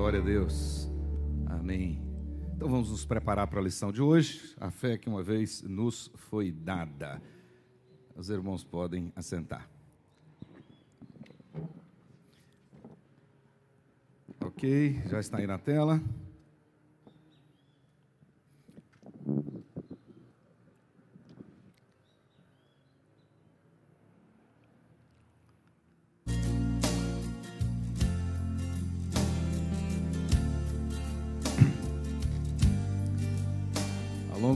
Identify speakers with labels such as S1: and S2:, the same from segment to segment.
S1: Glória a Deus. Amém. Então vamos nos preparar para a lição de hoje. A fé que uma vez nos foi dada. Os irmãos podem assentar. Ok, já está aí na tela.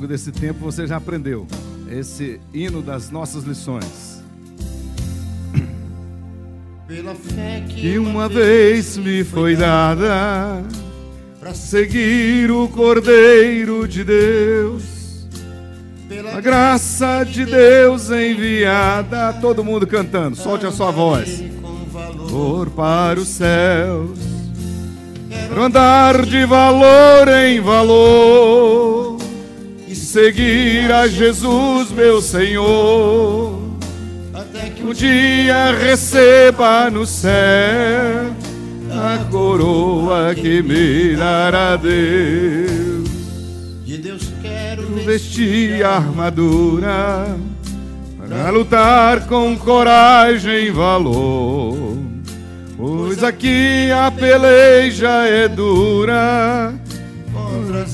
S1: Longo desse tempo você já aprendeu esse hino das nossas lições.
S2: Pela fé que,
S1: Que uma vez me foi dada para seguir o Cordeiro de Deus.
S2: pela
S1: A graça de Deus enviada, todo mundo cantando, solte a sua voz. For para os céus, quero andar de valor em valor seguir a Jesus, meu Senhor.
S2: até que
S1: Um dia receba no céu a coroa que me dará Deus.
S2: de Deus quero
S1: Vestir a armadura para lutar com coragem e valor. Pois aqui a peleja é dura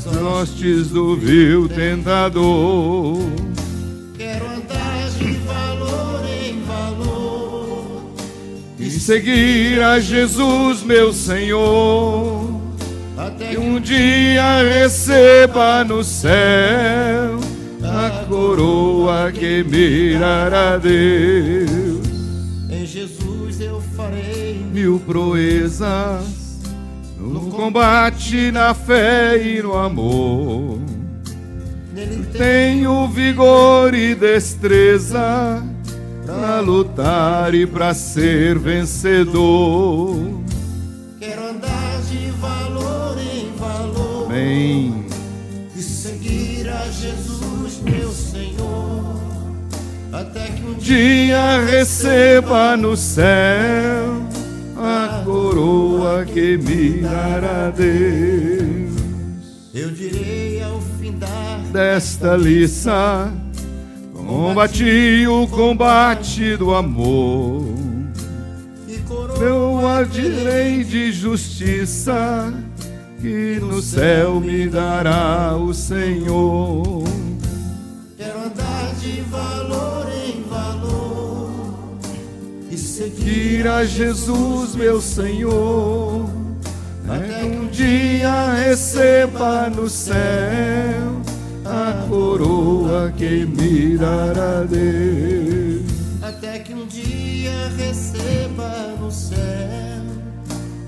S1: hostes do vil tentador.
S2: Quero andar de valor em valor
S1: E seguir a Jesus, meu Senhor.
S2: até
S1: Que um dia receba no céu a coroa que me dará Deus.
S2: em Jesus eu farei
S1: Mil proezas no combate, na fé e no amor.
S2: nele
S1: Tenho vigor e destreza para lutar e para ser vencedor.
S2: quero andar de valor em valor
S1: Amém.
S2: e seguir a Jesus meu Senhor até que um dia
S1: receba no céu a coroa que me dará Deus.
S2: eu direi ao findar
S1: Desta liça, combati o combate do amor.
S2: e coroa
S1: Eu adirei de justiça, que no céu me dará o Senhor.
S2: Seguir
S1: a Jesus, meu Senhor, até que um dia receba no céu a coroa que me dará Deus.
S2: até que um dia receba no céu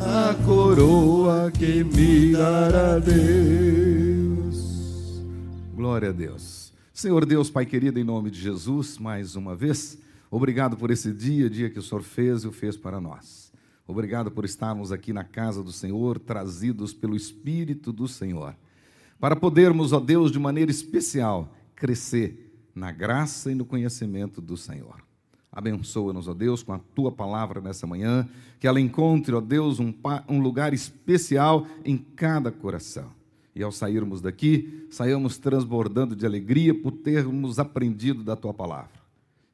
S1: A coroa que me dará Deus. Glória a Deus. Senhor Deus, Pai querido, em nome de Jesus, mais uma vez, obrigado por esse dia, dia que o Senhor fez e o fez para nós. Obrigado por estarmos aqui na casa do Senhor, trazidos pelo Espírito do Senhor, para podermos, ó Deus, de maneira especial, crescer na graça e no conhecimento do Senhor. Abençoa-nos, ó Deus, com a tua palavra nessa manhã, que ela encontre, ó Deus, um, um lugar especial em cada coração. E ao sairmos daqui, saiamos transbordando de alegria por termos aprendido da tua palavra.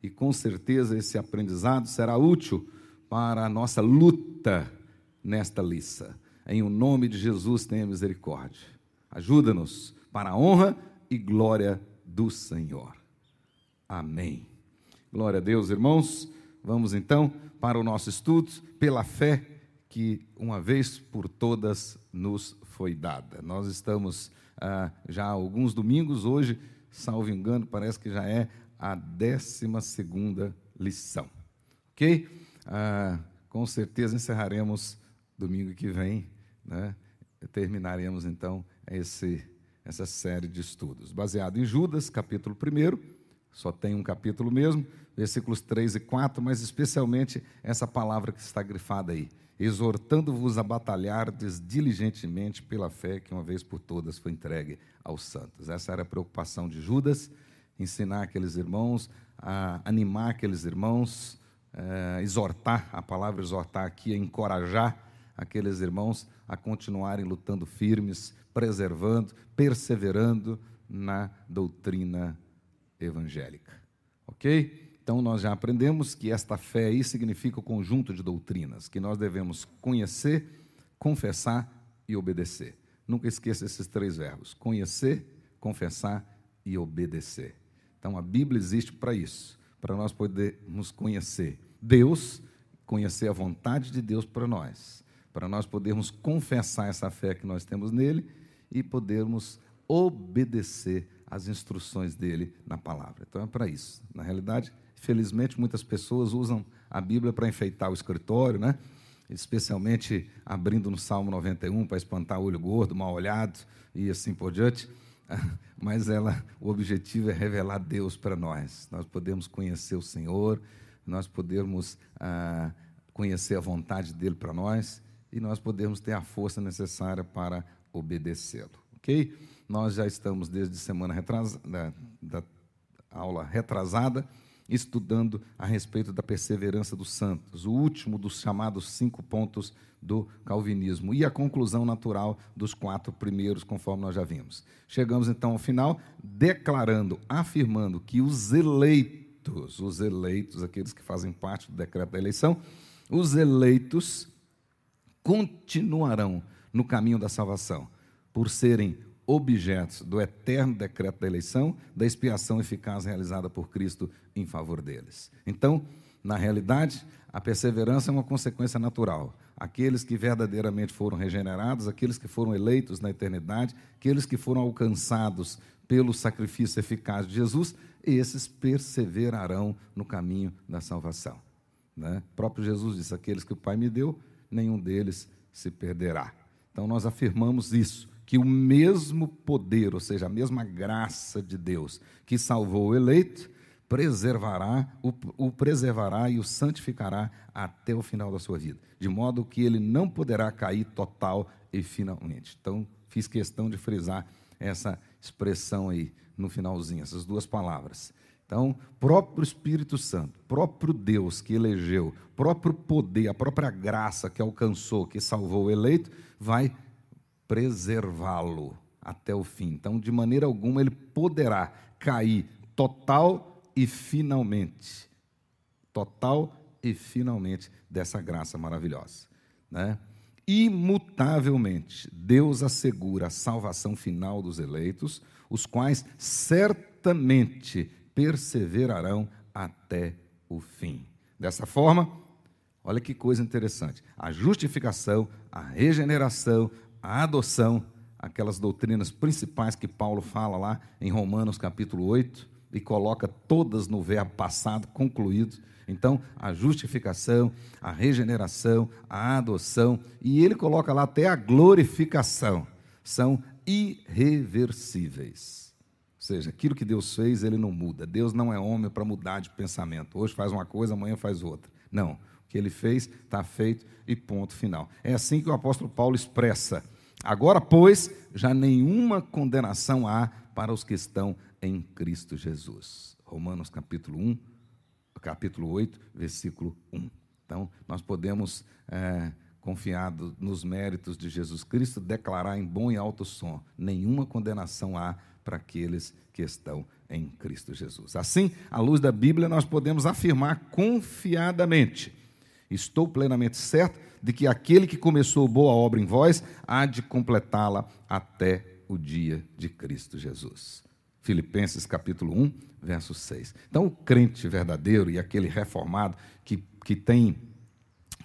S1: E com certeza esse aprendizado será útil para a nossa luta nesta liça. Em o nome de Jesus, tenha misericórdia. Ajuda-nos para a honra e glória do Senhor. Amém. Glória a Deus, irmãos. Vamos então para o nosso estudo pela fé que uma vez por todas nos foi dada. Nós estamos ah, já há alguns domingos, hoje, salvo engano, parece que já é a décima segunda lição. Ok? Ah, com certeza encerraremos domingo que vem, né? terminaremos então esse, essa série de estudos. Baseado em Judas, capítulo 1, só tem um capítulo mesmo, versículos 3 e 4, mas especialmente essa palavra que está grifada aí. Exortando-vos a batalhardes diligentemente pela fé que uma vez por todas foi entregue aos santos. Essa era a preocupação de Judas, ensinar aqueles irmãos, a animar aqueles irmãos, eh, exortar, a palavra exortar aqui é encorajar aqueles irmãos a continuarem lutando firmes, preservando, perseverando na doutrina evangélica. Ok? Então, nós já aprendemos que esta fé aí significa o conjunto de doutrinas que nós devemos conhecer, confessar e obedecer. Nunca esqueça esses três verbos: conhecer, confessar e obedecer. Então, a Bíblia existe para isso, para nós podermos conhecer Deus, conhecer a vontade de Deus para nós, para nós podermos confessar essa fé que nós temos nele e podermos obedecer às instruções dele na palavra. Então, é para isso. Na realidade, felizmente, muitas pessoas usam a Bíblia para enfeitar o escritório, né? especialmente abrindo no Salmo 91 para espantar o olho gordo, mal olhado e assim por diante. Mas ela, o objetivo é revelar Deus para nós. Nós podemos conhecer o Senhor, nós podemos ah, conhecer a vontade dele para nós e nós podemos ter a força necessária para obedecê-lo. Ok? Nós já estamos desde semana retrasada, da, da aula retrasada estudando a respeito da perseverança dos santos, o último dos chamados cinco pontos do calvinismo e a conclusão natural dos quatro primeiros, conforme nós já vimos. Chegamos então ao final, declarando, afirmando que os eleitos, os eleitos, aqueles que fazem parte do decreto da eleição, os eleitos continuarão no caminho da salvação, por serem objetos do eterno decreto da eleição, da expiação eficaz realizada por Cristo em favor deles. Então, na realidade, a perseverança é uma consequência natural. Aqueles que verdadeiramente foram regenerados, aqueles que foram eleitos na eternidade, aqueles que foram alcançados pelo sacrifício eficaz de Jesus, esses perseverarão no caminho da salvação. Né? O próprio Jesus disse: Aqueles que o Pai me deu, nenhum deles se perderá. Então, nós afirmamos isso que o mesmo poder, ou seja, a mesma graça de Deus que salvou o eleito, preservará, o, o, preservará e o santificará até o final da sua vida, de modo que ele não poderá cair total e finalmente. Então, fiz questão de frisar essa expressão aí no finalzinho, essas duas palavras. Então, próprio Espírito Santo, próprio Deus que elegeu, próprio poder, a própria graça que alcançou, que salvou o eleito, vai preservá-lo até o fim. Então, de maneira alguma, ele poderá cair total e finalmente. Total e finalmente dessa graça maravilhosa. Né? Imutavelmente, Deus assegura a salvação final dos eleitos, os quais certamente perseverarão até o fim. Dessa forma, olha que coisa interessante: a justificação, a regeneração, a adoção, aquelas doutrinas principais que Paulo fala lá em Romanos capítulo 8 e coloca todas no verbo passado concluído. Então, a justificação, a regeneração, a adoção, e ele coloca lá até a glorificação, são irreversíveis. Ou seja, aquilo que Deus fez, ele não muda. Deus não é homem para mudar de pensamento. Hoje faz uma coisa, amanhã faz outra. Não. Que ele fez está feito e ponto final. É assim que o apóstolo Paulo expressa Agora, pois, já nenhuma condenação há para os que estão em Cristo Jesus. Romanos capítulo 1, capítulo 8, versículo 1. Então, nós podemos, é, confiado nos méritos de Jesus Cristo, declarar em bom e alto som: nenhuma condenação há para aqueles que estão em Cristo Jesus. Assim, à luz da Bíblia, nós podemos afirmar confiadamente: estou plenamente certo de que aquele que começou boa obra em vós há de completá-la até o dia de Cristo Jesus. Filipenses capítulo 1, verso 6. Então, o crente verdadeiro e aquele reformado que, que tem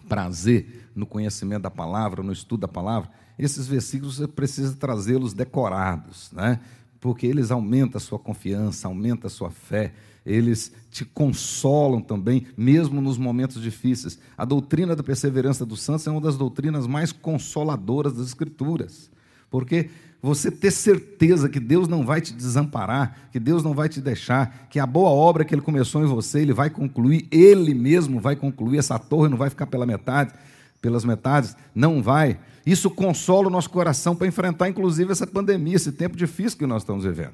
S1: prazer no conhecimento da palavra, no estudo da palavra, esses versículos você precisa trazê-los decorados, né? porque eles aumentam a sua confiança, aumentam a sua fé, eles te consolam também, mesmo nos momentos difíceis. A doutrina da perseverança dos santos é uma das doutrinas mais consoladoras das Escrituras, porque você ter certeza que Deus não vai te desamparar, que Deus não vai te deixar, que a boa obra que Ele começou em você, Ele vai concluir, Ele mesmo vai concluir, essa torre não vai ficar pela metade, pelas metades, não vai. Isso consola o nosso coração para enfrentar, inclusive, essa pandemia, esse tempo difícil que nós estamos vivendo.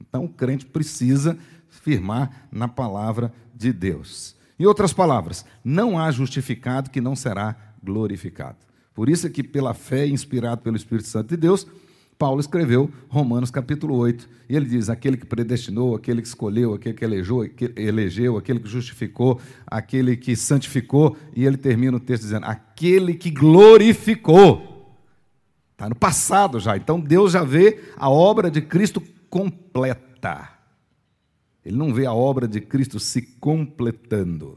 S1: Então, o crente precisa firmar na palavra de Deus. Em outras palavras, não há justificado que não será glorificado. Por isso é que, pela fé, inspirado pelo Espírito Santo de Deus, Paulo escreveu Romanos capítulo 8. E ele diz: aquele que predestinou, aquele que escolheu, aquele que elegeu, elegeu, aquele que justificou, aquele que santificou. E ele termina o texto dizendo: aquele que glorificou. Está no passado já. Então Deus já vê a obra de Cristo completa. Ele não vê a obra de Cristo se completando.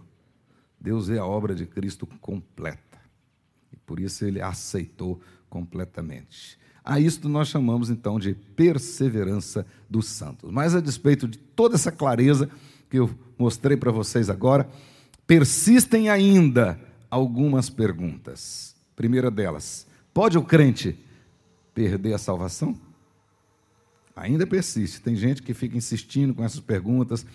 S1: Deus vê a obra de Cristo completa. E por isso ele aceitou completamente. A isto nós chamamos então de perseverança dos santos. Mas a despeito de toda essa clareza que eu mostrei para vocês agora, persistem ainda algumas perguntas. Primeira delas: pode o crente perder a salvação? Ainda persiste. Tem gente que fica insistindo com essas perguntas.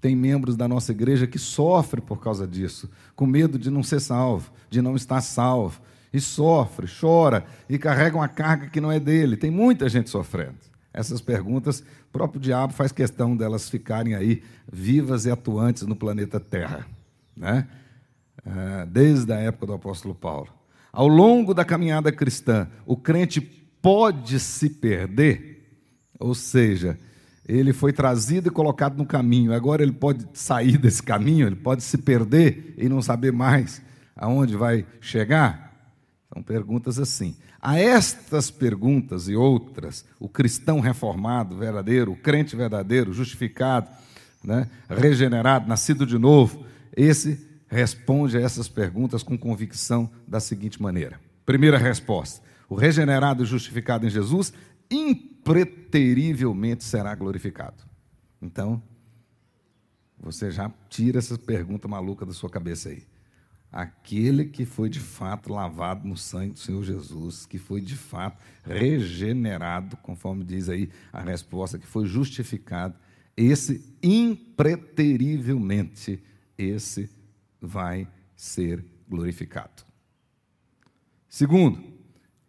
S1: Tem membros da nossa igreja que sofrem por causa disso, com medo de não ser salvo, de não estar salvo, e sofre, chora e carrega uma carga que não é dele. Tem muita gente sofrendo. Essas perguntas, o próprio diabo faz questão delas ficarem aí vivas e atuantes no planeta Terra, né? Ah, desde a época do apóstolo Paulo. Ao longo da caminhada cristã, o crente pode se perder, ou seja, ele foi trazido e colocado no caminho, agora ele pode sair desse caminho, ele pode se perder e não saber mais aonde vai chegar. São perguntas assim. A estas perguntas e outras, o cristão reformado, verdadeiro, o crente verdadeiro, justificado, né, regenerado, nascido de novo, esse responde a essas perguntas com convicção da seguinte maneira: primeira resposta, o regenerado e justificado em Jesus impreterivelmente será glorificado. Então, você já tira essa pergunta maluca da sua cabeça aí aquele que foi de fato lavado no sangue do Senhor Jesus, que foi de fato regenerado, conforme diz aí a resposta, que foi justificado, esse impreterivelmente, esse vai ser glorificado. Segundo,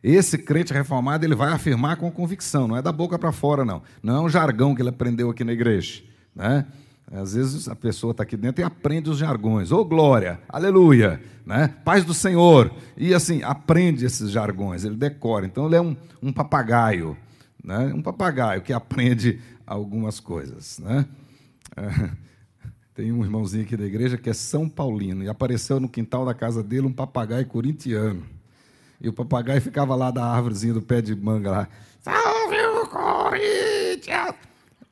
S1: esse crente reformado, ele vai afirmar com convicção, não é da boca para fora, não. Não é um jargão que ele aprendeu aqui na igreja, né? Às vezes a pessoa está aqui dentro e aprende os jargões. Ô oh, glória, aleluia, né? paz do Senhor. E assim, aprende esses jargões, ele decora. Então ele é um, um papagaio, né? um papagaio que aprende algumas coisas. Né? tem um irmãozinho aqui da igreja que é São Paulino e apareceu no quintal da casa dele um papagaio corintiano. E o papagaio ficava lá da árvorezinha do pé de manga lá. Salve o Corinthians!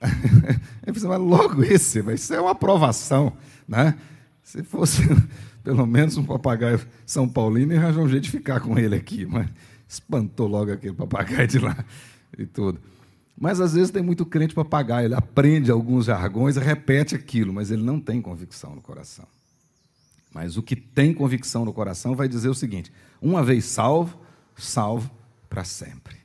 S1: Eu pensei, mas logo esse, mas isso é uma aprovação, né? Se fosse pelo menos um papagaio São Paulino, ia arranjar um jeito de ficar com ele aqui, mas espantou logo aquele papagaio de lá e tudo. Mas às vezes tem muito crente papagaio, ele aprende alguns jargões repete aquilo, mas ele não tem convicção no coração. Mas o que tem convicção no coração vai dizer o seguinte: uma vez salvo, salvo para sempre.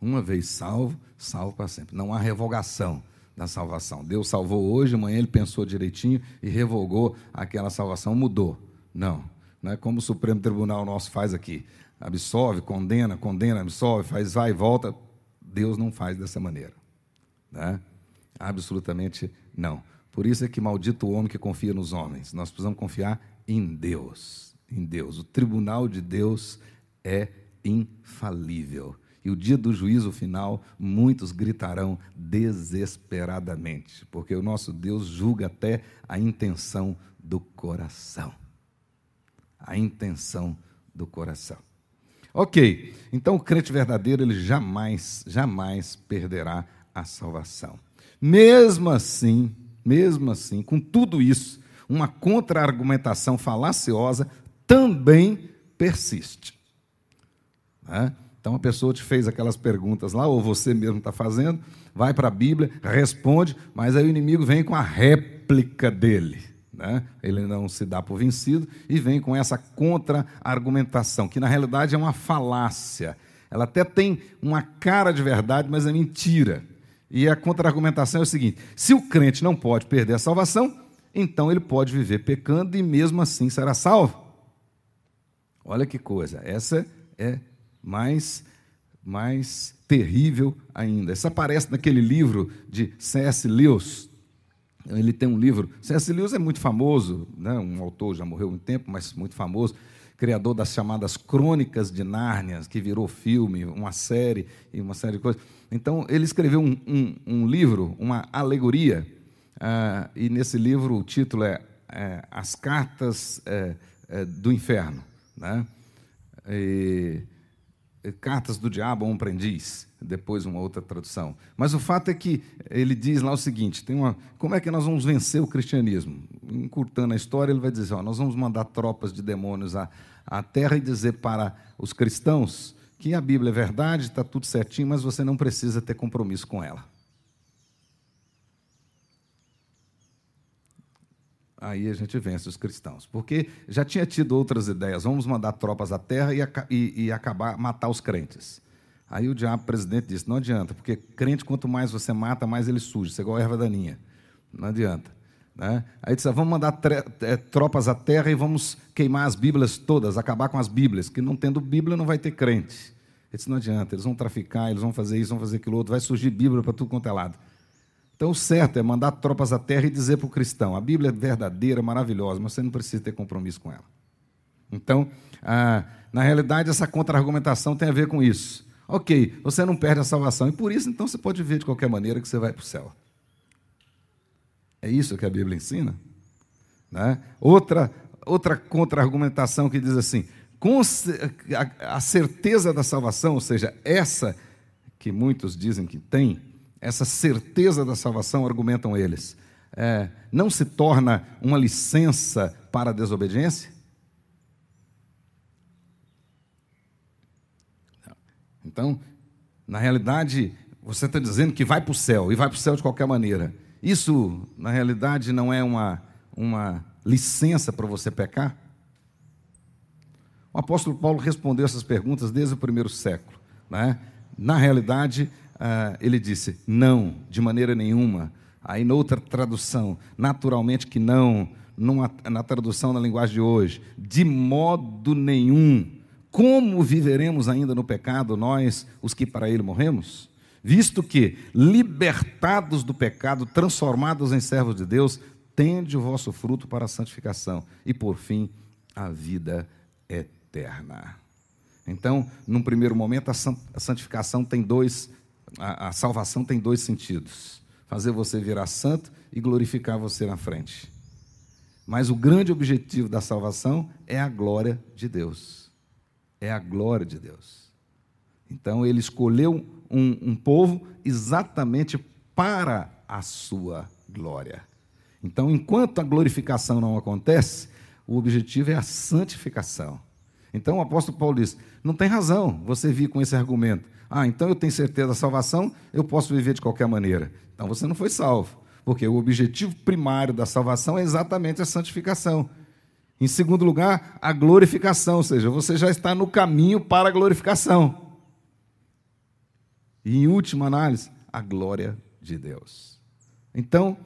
S1: Uma vez salvo, salvo para sempre. Não há revogação da salvação. Deus salvou hoje, amanhã ele pensou direitinho e revogou aquela salvação, mudou. Não. Não é como o Supremo Tribunal nosso faz aqui. Absolve, condena, condena, absolve, faz vai e volta. Deus não faz dessa maneira. Né? Absolutamente não. Por isso é que maldito o homem que confia nos homens. Nós precisamos confiar em Deus. Em Deus. O tribunal de Deus é infalível. E o dia do juízo final, muitos gritarão desesperadamente, porque o nosso Deus julga até a intenção do coração. A intenção do coração. Ok, então o crente verdadeiro, ele jamais, jamais perderá a salvação. Mesmo assim, mesmo assim, com tudo isso, uma contra-argumentação falaciosa também persiste. Né? Então a pessoa te fez aquelas perguntas lá, ou você mesmo está fazendo, vai para a Bíblia, responde, mas aí o inimigo vem com a réplica dele. Né? Ele não se dá por vencido e vem com essa contra-argumentação, que na realidade é uma falácia. Ela até tem uma cara de verdade, mas é mentira. E a contra-argumentação é o seguinte: se o crente não pode perder a salvação, então ele pode viver pecando e mesmo assim será salvo. Olha que coisa, essa é mais, mais terrível ainda. Isso aparece naquele livro de C.S. Lewis. Ele tem um livro. C.S. Lewis é muito famoso, né? um autor já morreu um tempo, mas muito famoso, criador das chamadas Crônicas de Nárnia, que virou filme, uma série e uma série de coisas. Então, ele escreveu um, um, um livro, uma alegoria, uh, e nesse livro o título é, é As Cartas é, é, do Inferno. Né? E, Cartas do Diabo a um Aprendiz, depois uma outra tradução. Mas o fato é que ele diz lá o seguinte: tem uma, como é que nós vamos vencer o cristianismo? Encurtando a história, ele vai dizer: ó, nós vamos mandar tropas de demônios à, à terra e dizer para os cristãos que a Bíblia é verdade, está tudo certinho, mas você não precisa ter compromisso com ela. aí a gente vence os cristãos. Porque já tinha tido outras ideias, vamos mandar tropas à terra e, e, e acabar, matar os crentes. Aí o diabo presidente disse, não adianta, porque crente, quanto mais você mata, mais ele surge, isso é igual a erva daninha. Não adianta. Né? Aí disse, ah, vamos mandar é, tropas à terra e vamos queimar as Bíblias todas, acabar com as Bíblias, que não tendo Bíblia não vai ter crente. Ele disse, não adianta, eles vão traficar, eles vão fazer isso, vão fazer aquilo outro, vai surgir Bíblia para tudo quanto é lado. Então, o certo é mandar tropas à terra e dizer para o cristão: a Bíblia é verdadeira, maravilhosa, mas você não precisa ter compromisso com ela. Então, ah, na realidade, essa contra-argumentação tem a ver com isso. Ok, você não perde a salvação, e por isso, então, você pode ver de qualquer maneira que você vai para o céu. É isso que a Bíblia ensina? Né? Outra, outra contra-argumentação que diz assim: a certeza da salvação, ou seja, essa que muitos dizem que tem, essa certeza da salvação, argumentam eles, é, não se torna uma licença para a desobediência? Então, na realidade, você está dizendo que vai para o céu, e vai para o céu de qualquer maneira. Isso, na realidade, não é uma, uma licença para você pecar? O apóstolo Paulo respondeu essas perguntas desde o primeiro século. Né? Na realidade, ah, ele disse: não, de maneira nenhuma. Aí, noutra tradução, naturalmente que não, numa, na tradução na linguagem de hoje, de modo nenhum. Como viveremos ainda no pecado, nós, os que para ele morremos? Visto que, libertados do pecado, transformados em servos de Deus, tende o vosso fruto para a santificação e, por fim, a vida eterna. Então, num primeiro momento, a santificação tem dois a, salvação tem dois sentidos: fazer você virar santo e glorificar você na frente. Mas o grande objetivo da salvação é a glória de Deus. É a glória de Deus. Então ele escolheu um, um povo exatamente para a sua glória. Então, enquanto a glorificação não acontece, o objetivo é a santificação. Então o apóstolo Paulo diz: não tem razão você vir com esse argumento. Ah, então eu tenho certeza da salvação, eu posso viver de qualquer maneira. Então você não foi salvo, porque o objetivo primário da salvação é exatamente a santificação. Em segundo lugar, a glorificação, ou seja, você já está no caminho para a glorificação. E em última análise, a glória de Deus. Então,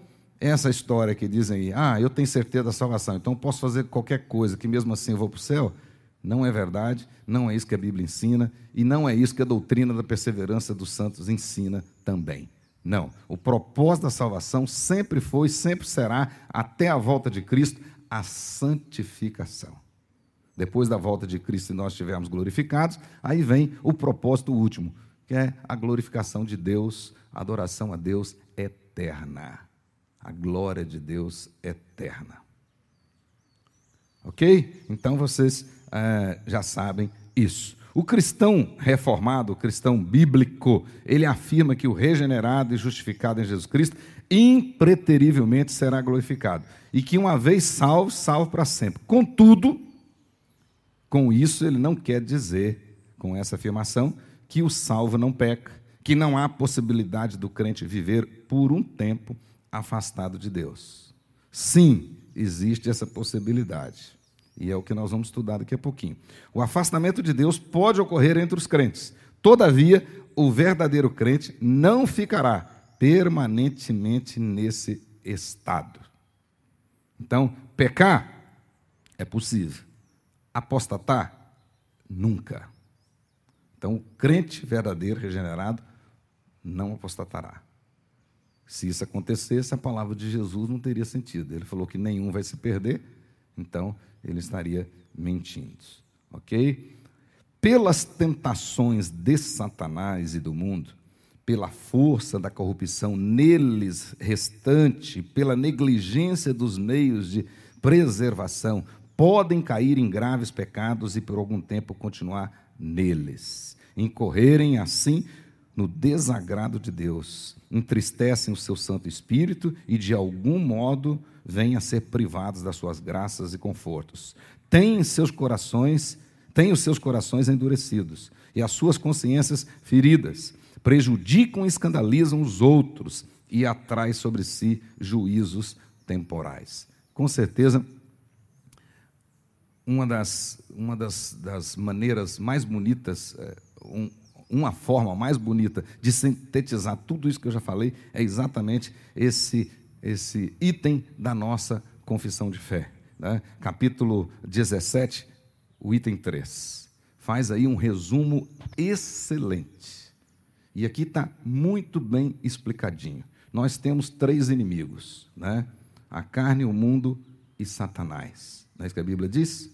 S1: essa história que dizem aí, ah, eu tenho certeza da salvação, então posso fazer qualquer coisa, que mesmo assim eu vou para o céu, não é verdade, não é isso que a Bíblia ensina e não é isso que a doutrina da perseverança dos santos ensina também. Não. O propósito da salvação sempre foi, sempre será, até a volta de Cristo, a santificação. Depois da volta de Cristo, e nós estivermos glorificados, aí vem o propósito último, que é a glorificação de Deus, a adoração a Deus eterna. A glória de Deus eterna. Ok? Então vocês é, já sabem isso. O cristão reformado, o cristão bíblico, ele afirma que o regenerado e justificado em Jesus Cristo impreterivelmente será glorificado. E que uma vez salvo, salvo para sempre. Contudo, com isso ele não quer dizer, com essa afirmação, que o salvo não peca, que não há possibilidade do crente viver por um tempo afastado de Deus. Sim, existe essa possibilidade. E é o que nós vamos estudar daqui a pouquinho. O afastamento de Deus pode ocorrer entre os crentes. Todavia, o verdadeiro crente não ficará permanentemente nesse estado. Então, pecar é possível. Apostatar, nunca. Então, o crente verdadeiro, regenerado, não apostatará. Se isso acontecesse, a palavra de Jesus não teria sentido. Ele falou que nenhum vai se perder, então ele estaria mentindo. Ok? Pelas tentações de Satanás e do mundo, pela força da corrupção neles restante, pela negligência dos meios de preservação, podem cair em graves pecados e por algum tempo continuar neles, incorrerem assim no desagrado de Deus, entristecem o seu Santo Espírito e de algum modo vêm a ser privados das suas graças e confortos. Têm seus corações, têm os seus corações endurecidos e as suas consciências feridas prejudicam e escandalizam os outros e atrai sobre si juízos temporais. Com certeza, uma das, uma das, das maneiras mais bonitas, é, um, uma forma mais bonita de sintetizar tudo isso que eu já falei é exatamente esse, esse item da nossa confissão de fé. Né? Capítulo 17, o item 3. Faz aí um resumo excelente e aqui está muito bem explicadinho. Nós temos três inimigos, né? A carne, o mundo e Satanás. Não é isso que a Bíblia diz?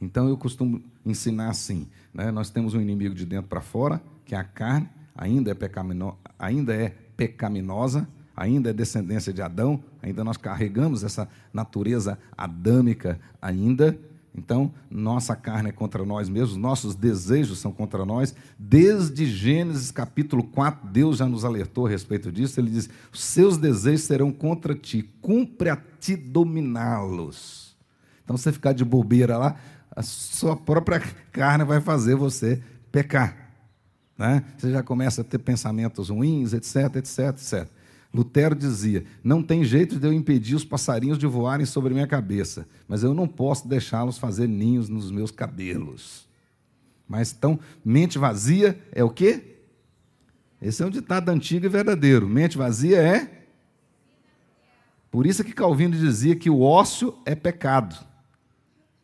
S1: Então eu costumo ensinar assim: né? nós temos um inimigo de dentro para fora, que é a carne, ainda é, pecamino, ainda é pecaminosa, ainda é descendência de Adão, ainda nós carregamos essa natureza adâmica ainda, então, nossa carne é contra nós mesmos, nossos desejos são contra nós. Desde Gênesis capítulo 4, Deus já nos alertou a respeito disso. Ele diz: seus desejos serão contra ti, cumpre a ti dominá-los. Então, você ficar de bobeira lá, a sua própria carne vai fazer você pecar. Né? Você já começa a ter pensamentos ruins, etc, etc, etc. Lutero dizia: Não tem jeito de eu impedir os passarinhos de voarem sobre minha cabeça, mas eu não posso deixá-los fazer ninhos nos meus cabelos. Mas então, mente vazia é o quê? Esse é um ditado antigo e verdadeiro. Mente vazia é. Por isso que Calvino dizia que o ócio é pecado.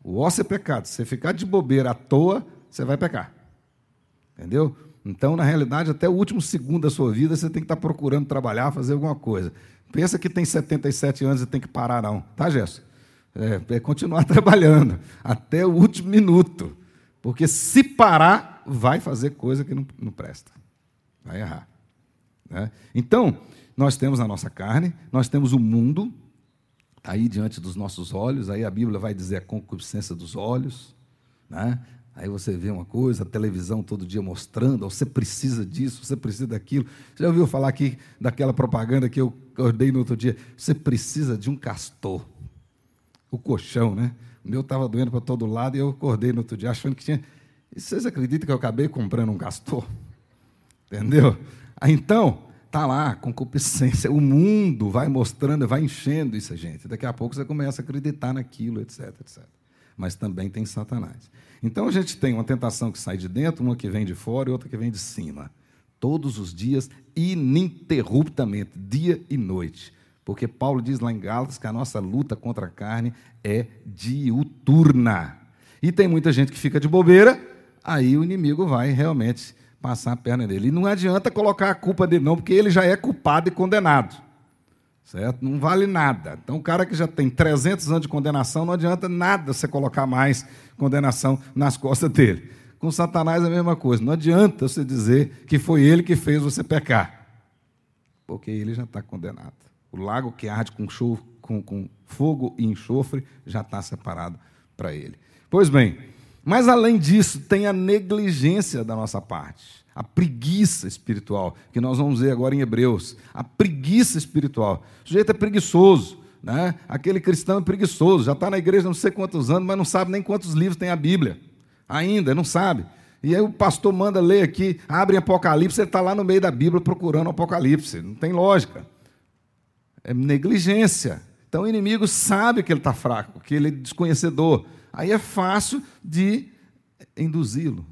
S1: O ócio é pecado. Se você ficar de bobeira à toa, você vai pecar. Entendeu? Então, na realidade, até o último segundo da sua vida, você tem que estar procurando trabalhar, fazer alguma coisa. Pensa que tem 77 anos e tem que parar, não. Tá, Gerson? É, é continuar trabalhando até o último minuto. Porque se parar, vai fazer coisa que não, não presta. Vai errar. Né? Então, nós temos a nossa carne, nós temos o mundo, tá aí diante dos nossos olhos, aí a Bíblia vai dizer a concupiscência dos olhos, né? Aí você vê uma coisa, a televisão todo dia mostrando, você precisa disso, você precisa daquilo. Você já ouviu falar aqui daquela propaganda que eu acordei no outro dia? Você precisa de um castor. O colchão, né? O meu estava doendo para todo lado e eu acordei no outro dia achando que tinha. E vocês acreditam que eu acabei comprando um castor? Entendeu? Então, tá lá, concupiscência. O mundo vai mostrando, vai enchendo isso, gente. Daqui a pouco você começa a acreditar naquilo, etc, etc. Mas também tem Satanás. Então a gente tem uma tentação que sai de dentro, uma que vem de fora e outra que vem de cima. Todos os dias, ininterruptamente, dia e noite. Porque Paulo diz lá em Gálatas que a nossa luta contra a carne é diuturna. E tem muita gente que fica de bobeira, aí o inimigo vai realmente passar a perna nele. E não adianta colocar a culpa dele, não, porque ele já é culpado e condenado. Certo? Não vale nada. Então, o cara que já tem 300 anos de condenação, não adianta nada você colocar mais condenação nas costas dele. Com Satanás é a mesma coisa. Não adianta você dizer que foi ele que fez você pecar, porque ele já está condenado. O lago que arde com, show, com, com fogo e enxofre já está separado para ele. Pois bem, mas além disso, tem a negligência da nossa parte a preguiça espiritual, que nós vamos ver agora em Hebreus. A preguiça espiritual. O sujeito é preguiçoso, né? aquele cristão é preguiçoso, já está na igreja não sei quantos anos, mas não sabe nem quantos livros tem a Bíblia. Ainda, não sabe. E aí o pastor manda ler aqui, abre Apocalipse, ele está lá no meio da Bíblia procurando Apocalipse. Não tem lógica. É negligência. Então o inimigo sabe que ele está fraco, que ele é desconhecedor. Aí é fácil de induzi-lo.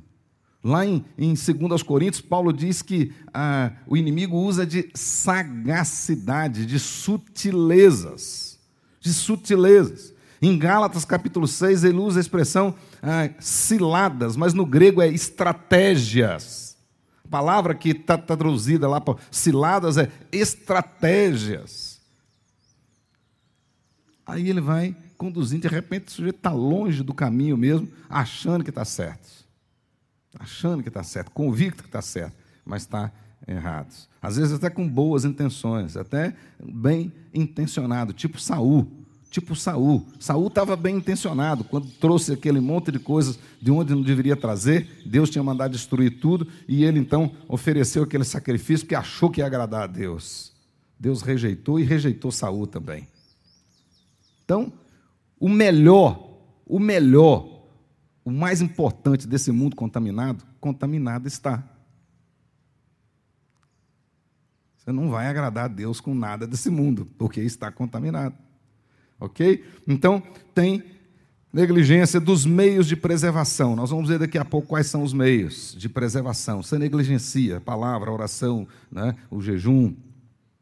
S1: Lá em, em 2 Coríntios, Paulo diz que ah, o inimigo usa de sagacidade, de sutilezas. De sutilezas. Em Gálatas capítulo 6, ele usa a expressão ah, ciladas, mas no grego é estratégias. A palavra que está tá traduzida lá para ciladas é estratégias. Aí ele vai conduzindo, de repente o sujeito está longe do caminho mesmo, achando que está certo. Achando que está certo, convicto que está certo, mas está errado. Às vezes até com boas intenções, até bem intencionado, tipo Saul. Tipo Saul. Saul estava bem intencionado quando trouxe aquele monte de coisas de onde não deveria trazer. Deus tinha mandado destruir tudo e ele então ofereceu aquele sacrifício que achou que ia agradar a Deus. Deus rejeitou e rejeitou Saul também. Então, o melhor, o melhor, o mais importante desse mundo contaminado, contaminado está. Você não vai agradar a Deus com nada desse mundo, porque está contaminado. Ok? Então, tem negligência dos meios de preservação. Nós vamos ver daqui a pouco quais são os meios de preservação. Você negligencia a palavra, a oração, né? o jejum,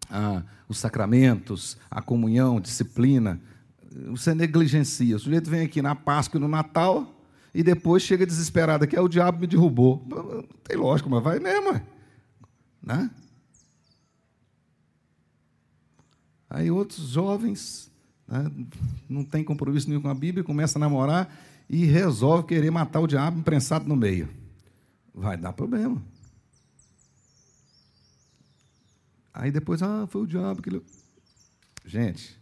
S1: a, os sacramentos, a comunhão, disciplina. Você negligencia. O sujeito vem aqui na Páscoa e no Natal e depois chega desesperado aqui, é o diabo me derrubou. Não tem lógico, mas vai mesmo. Né? Aí outros jovens né, não tem compromisso nenhum com a Bíblia, começa a namorar e resolve querer matar o diabo imprensado no meio. Vai dar problema. Aí depois, ah, foi o diabo que. Gente,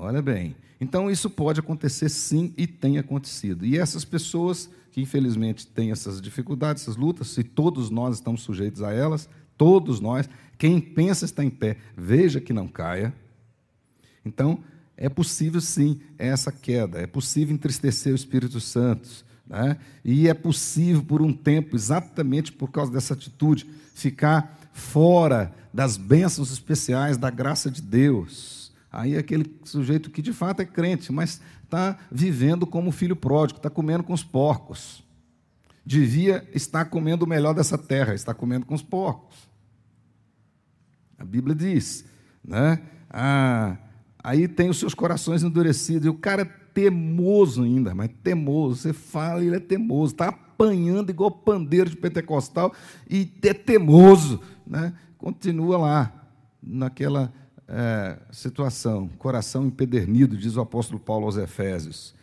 S1: olha bem. Então isso pode acontecer sim e tem acontecido. E essas pessoas que infelizmente têm essas dificuldades, essas lutas, se todos nós estamos sujeitos a elas, todos nós, quem pensa está em pé, veja que não caia. Então, é possível sim essa queda, é possível entristecer o Espírito Santo, né? e é possível por um tempo, exatamente por causa dessa atitude, ficar fora das bênçãos especiais da graça de Deus. Aí aquele sujeito que de fato é crente, mas está vivendo como filho pródigo, está comendo com os porcos. Devia estar comendo o melhor dessa terra, está comendo com os porcos. A Bíblia diz, né? Ah, aí tem os seus corações endurecidos, e o cara é temoso ainda, mas temoso. Você fala, ele é temoso, está apanhando igual pandeiro de pentecostal e é temoso né, continua lá, naquela é, situação, coração empedernido, diz o apóstolo Paulo aos Efésios.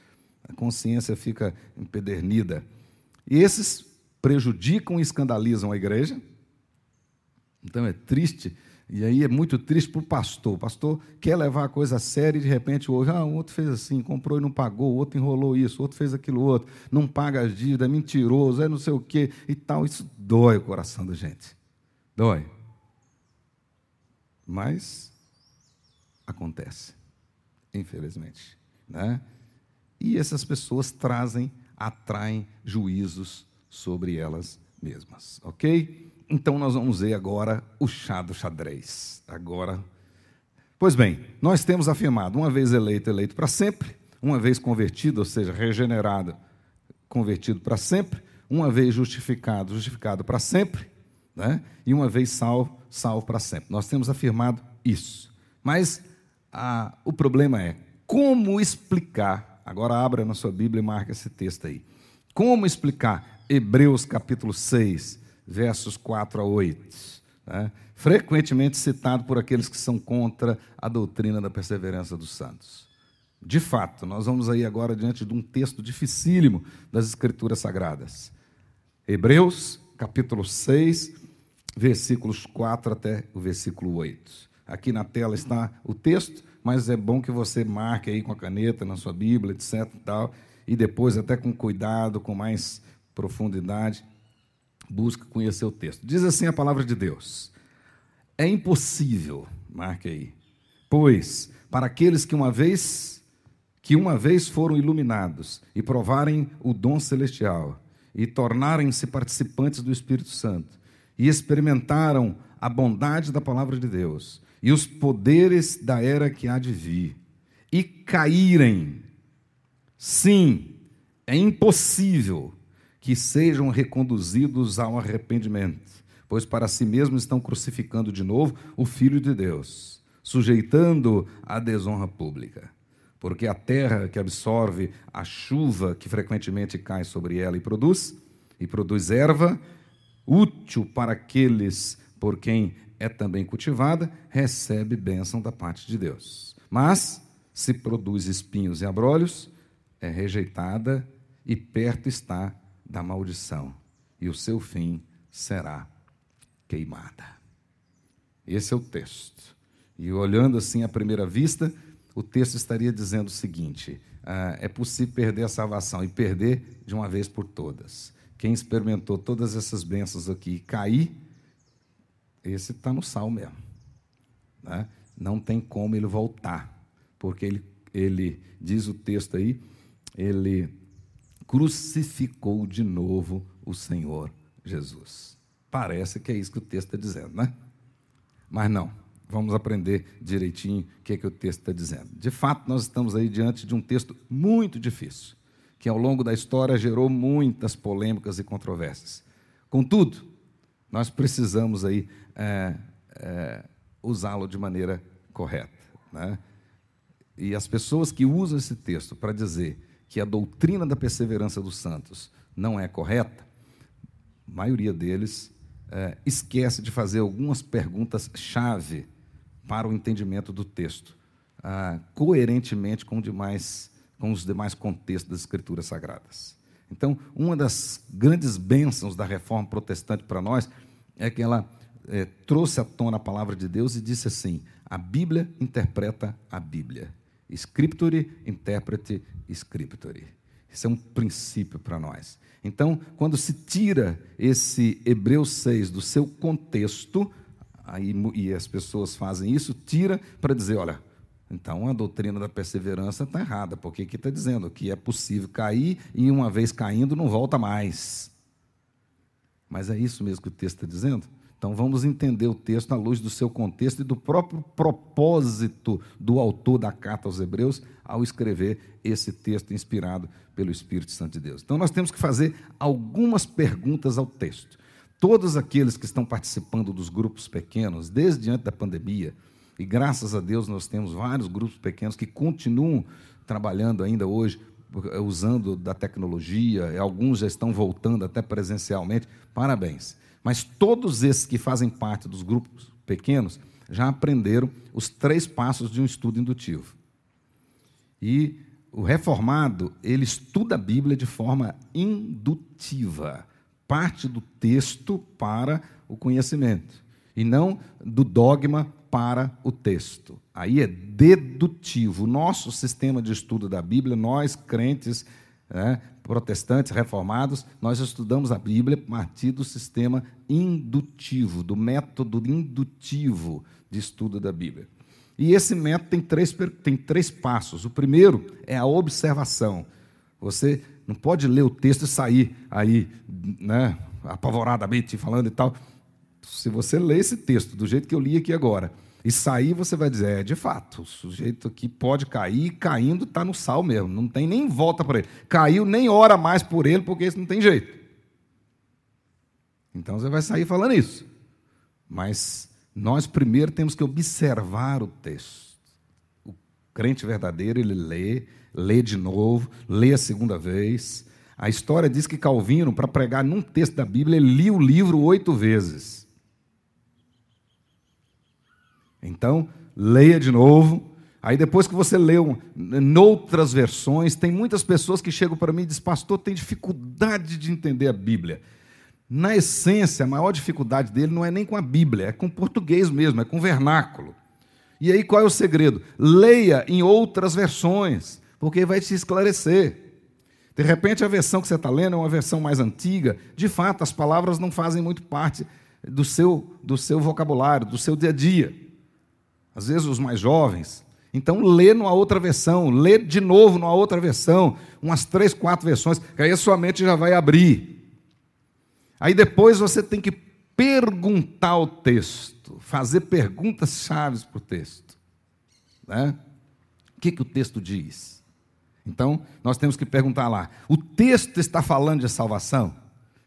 S1: A consciência fica empedernida. E esses prejudicam e escandalizam a igreja. Então é triste, e aí é muito triste para o pastor. O pastor quer levar a coisa a sério e de repente ouve, ah, um outro fez assim, comprou e não pagou, o outro enrolou isso, o outro fez aquilo outro, não paga as dívidas, é mentiroso, é não sei o quê e tal. Isso dói o coração da gente. Dói. Mas acontece, infelizmente. Né? E essas pessoas trazem, atraem juízos sobre elas mesmas, ok? Então nós vamos ver agora o chá do xadrez. Agora, pois bem, nós temos afirmado, uma vez eleito, eleito para sempre, uma vez convertido, ou seja, regenerado, convertido para sempre, uma vez justificado, justificado para sempre, né? e uma vez salvo, salvo para sempre. Nós temos afirmado isso. Mas ah, o problema é como explicar. Agora abra na sua Bíblia e marca esse texto aí. Como explicar Hebreus capítulo 6, versos 4 a 8? Né? Frequentemente citado por aqueles que são contra a doutrina da perseverança dos santos. De fato, nós vamos aí agora diante de um texto dificílimo das Escrituras Sagradas. Hebreus, capítulo 6, versículos 4 até o versículo 8. Aqui na tela está o texto, mas é bom que você marque aí com a caneta na sua Bíblia, etc. E, tal, e depois, até com cuidado, com mais profundidade, busque conhecer o texto. Diz assim a palavra de Deus: É impossível, marque aí, pois para aqueles que uma vez que uma vez foram iluminados e provarem o dom celestial e tornarem-se participantes do Espírito Santo e experimentaram a bondade da palavra de Deus e os poderes da era que há de vir e caírem. Sim, é impossível que sejam reconduzidos ao arrependimento, pois para si mesmos estão crucificando de novo o Filho de Deus, sujeitando a desonra pública. Porque a terra que absorve a chuva que frequentemente cai sobre ela e produz, e produz erva, útil para aqueles por quem é também cultivada, recebe bênção da parte de Deus. Mas, se produz espinhos e abrolhos, é rejeitada e perto está da maldição, e o seu fim será queimada. Esse é o texto. E olhando assim à primeira vista, o texto estaria dizendo o seguinte: ah, é possível perder a salvação e perder de uma vez por todas. Quem experimentou todas essas bênçãos aqui e cair, esse está no sal mesmo. Né? Não tem como ele voltar, porque ele, ele, diz o texto aí, ele crucificou de novo o Senhor Jesus. Parece que é isso que o texto está dizendo, né? Mas não. Vamos aprender direitinho o que, é que o texto está dizendo. De fato, nós estamos aí diante de um texto muito difícil, que ao longo da história gerou muitas polêmicas e controvérsias. Contudo, nós precisamos aí é, é, usá-lo de maneira correta. Né? E as pessoas que usam esse texto para dizer que a doutrina da perseverança dos santos não é correta, a maioria deles é, esquece de fazer algumas perguntas-chave para o entendimento do texto, ah, coerentemente com, demais, com os demais contextos das Escrituras Sagradas. Então, uma das grandes bênçãos da reforma protestante para nós é que ela é, trouxe à tona a palavra de Deus e disse assim: a Bíblia interpreta a Bíblia. Scripture interprete Scripture. Isso é um princípio para nós. Então, quando se tira esse Hebreus 6 do seu contexto, aí, e as pessoas fazem isso, tira para dizer, olha, então a doutrina da perseverança está errada, porque aqui está dizendo que é possível cair e uma vez caindo não volta mais. Mas é isso mesmo que o texto está dizendo? Então vamos entender o texto à luz do seu contexto e do próprio propósito do autor da carta aos Hebreus ao escrever esse texto inspirado pelo Espírito Santo de Deus. Então nós temos que fazer algumas perguntas ao texto. Todos aqueles que estão participando dos grupos pequenos, desde antes da pandemia, e graças a Deus nós temos vários grupos pequenos que continuam trabalhando ainda hoje, usando da tecnologia, alguns já estão voltando até presencialmente, parabéns. Mas todos esses que fazem parte dos grupos pequenos já aprenderam os três passos de um estudo indutivo. E o reformado, ele estuda a Bíblia de forma indutiva parte do texto para o conhecimento, e não do dogma para o texto. Aí é dedutivo. Nosso sistema de estudo da Bíblia, nós crentes, né, protestantes, reformados, nós estudamos a Bíblia a partir do sistema indutivo, do método indutivo de estudo da Bíblia. E esse método tem três, tem três passos. O primeiro é a observação. Você não pode ler o texto e sair aí, né, apavoradamente falando e tal. Se você ler esse texto do jeito que eu li aqui agora e sair, você vai dizer: é, de fato, o sujeito aqui pode cair caindo está no sal mesmo, não tem nem volta para ele. Caiu, nem ora mais por ele, porque isso não tem jeito. Então você vai sair falando isso. Mas nós primeiro temos que observar o texto. O crente verdadeiro, ele lê, lê de novo, lê a segunda vez. A história diz que Calvino, para pregar num texto da Bíblia, ele lia o livro oito vezes. Então, leia de novo. Aí depois que você leu noutras versões, tem muitas pessoas que chegam para mim e dizem, pastor, tem dificuldade de entender a Bíblia. Na essência, a maior dificuldade dele não é nem com a Bíblia, é com português mesmo, é com vernáculo. E aí qual é o segredo? Leia em outras versões porque vai te esclarecer. De repente, a versão que você está lendo é uma versão mais antiga. De fato, as palavras não fazem muito parte do seu, do seu vocabulário, do seu dia a dia. Às vezes, os mais jovens. Então, lê numa outra versão, lê de novo numa outra versão, umas três, quatro versões, que aí a sua mente já vai abrir. Aí depois você tem que perguntar o texto, fazer perguntas chaves para o texto. Né? O que, que o texto diz? Então, nós temos que perguntar lá: o texto está falando de salvação?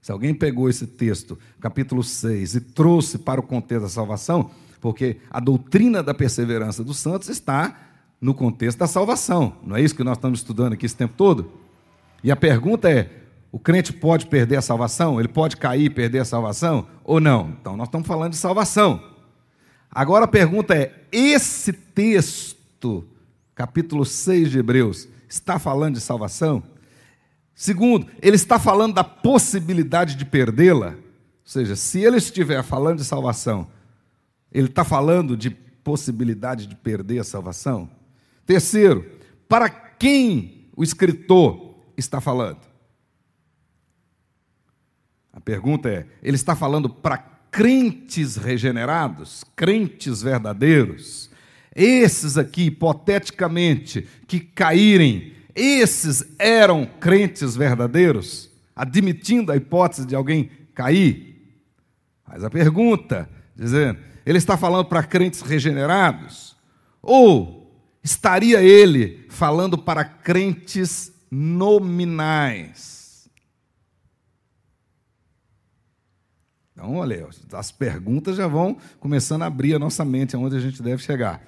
S1: Se alguém pegou esse texto, capítulo 6, e trouxe para o contexto da salvação, porque a doutrina da perseverança dos santos está no contexto da salvação. Não é isso que nós estamos estudando aqui esse tempo todo? E a pergunta é: o crente pode perder a salvação? Ele pode cair e perder a salvação? Ou não? Então, nós estamos falando de salvação. Agora a pergunta é: esse texto capítulo 6 de Hebreus, está falando de salvação? Segundo, ele está falando da possibilidade de perdê-la. Ou seja, se ele estiver falando de salvação, ele está falando de possibilidade de perder a salvação? Terceiro, para quem o escritor está falando? A pergunta é: ele está falando para crentes regenerados, crentes verdadeiros? Esses aqui, hipoteticamente, que caírem esses eram crentes verdadeiros, admitindo a hipótese de alguém cair? Mas a pergunta, dizendo, ele está falando para crentes regenerados? Ou estaria ele falando para crentes nominais? Então, olha, as perguntas já vão começando a abrir a nossa mente aonde a gente deve chegar.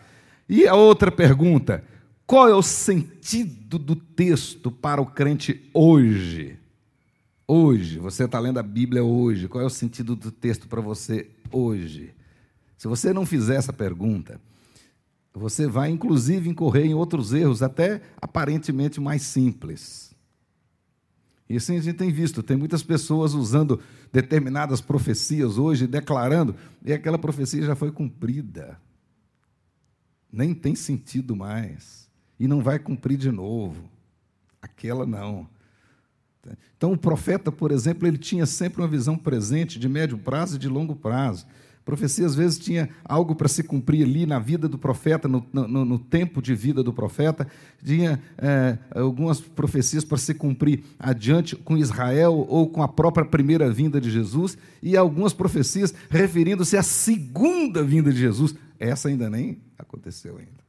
S1: E a outra pergunta: qual é o sentido do texto para o crente hoje? Hoje, você está lendo a Bíblia hoje, qual é o sentido do texto para você hoje? Se você não fizer essa pergunta, você vai inclusive incorrer em outros erros, até aparentemente mais simples. E assim a gente tem visto, tem muitas pessoas usando determinadas profecias hoje, declarando, e aquela profecia já foi cumprida. Nem tem sentido mais e não vai cumprir de novo. Aquela não. Então, o profeta, por exemplo, ele tinha sempre uma visão presente de médio prazo e de longo prazo. Profecia, às vezes, tinha algo para se cumprir ali na vida do profeta, no, no, no tempo de vida do profeta. Tinha é, algumas profecias para se cumprir adiante com Israel ou com a própria primeira vinda de Jesus. E algumas profecias referindo-se à segunda vinda de Jesus. Essa ainda nem aconteceu ainda.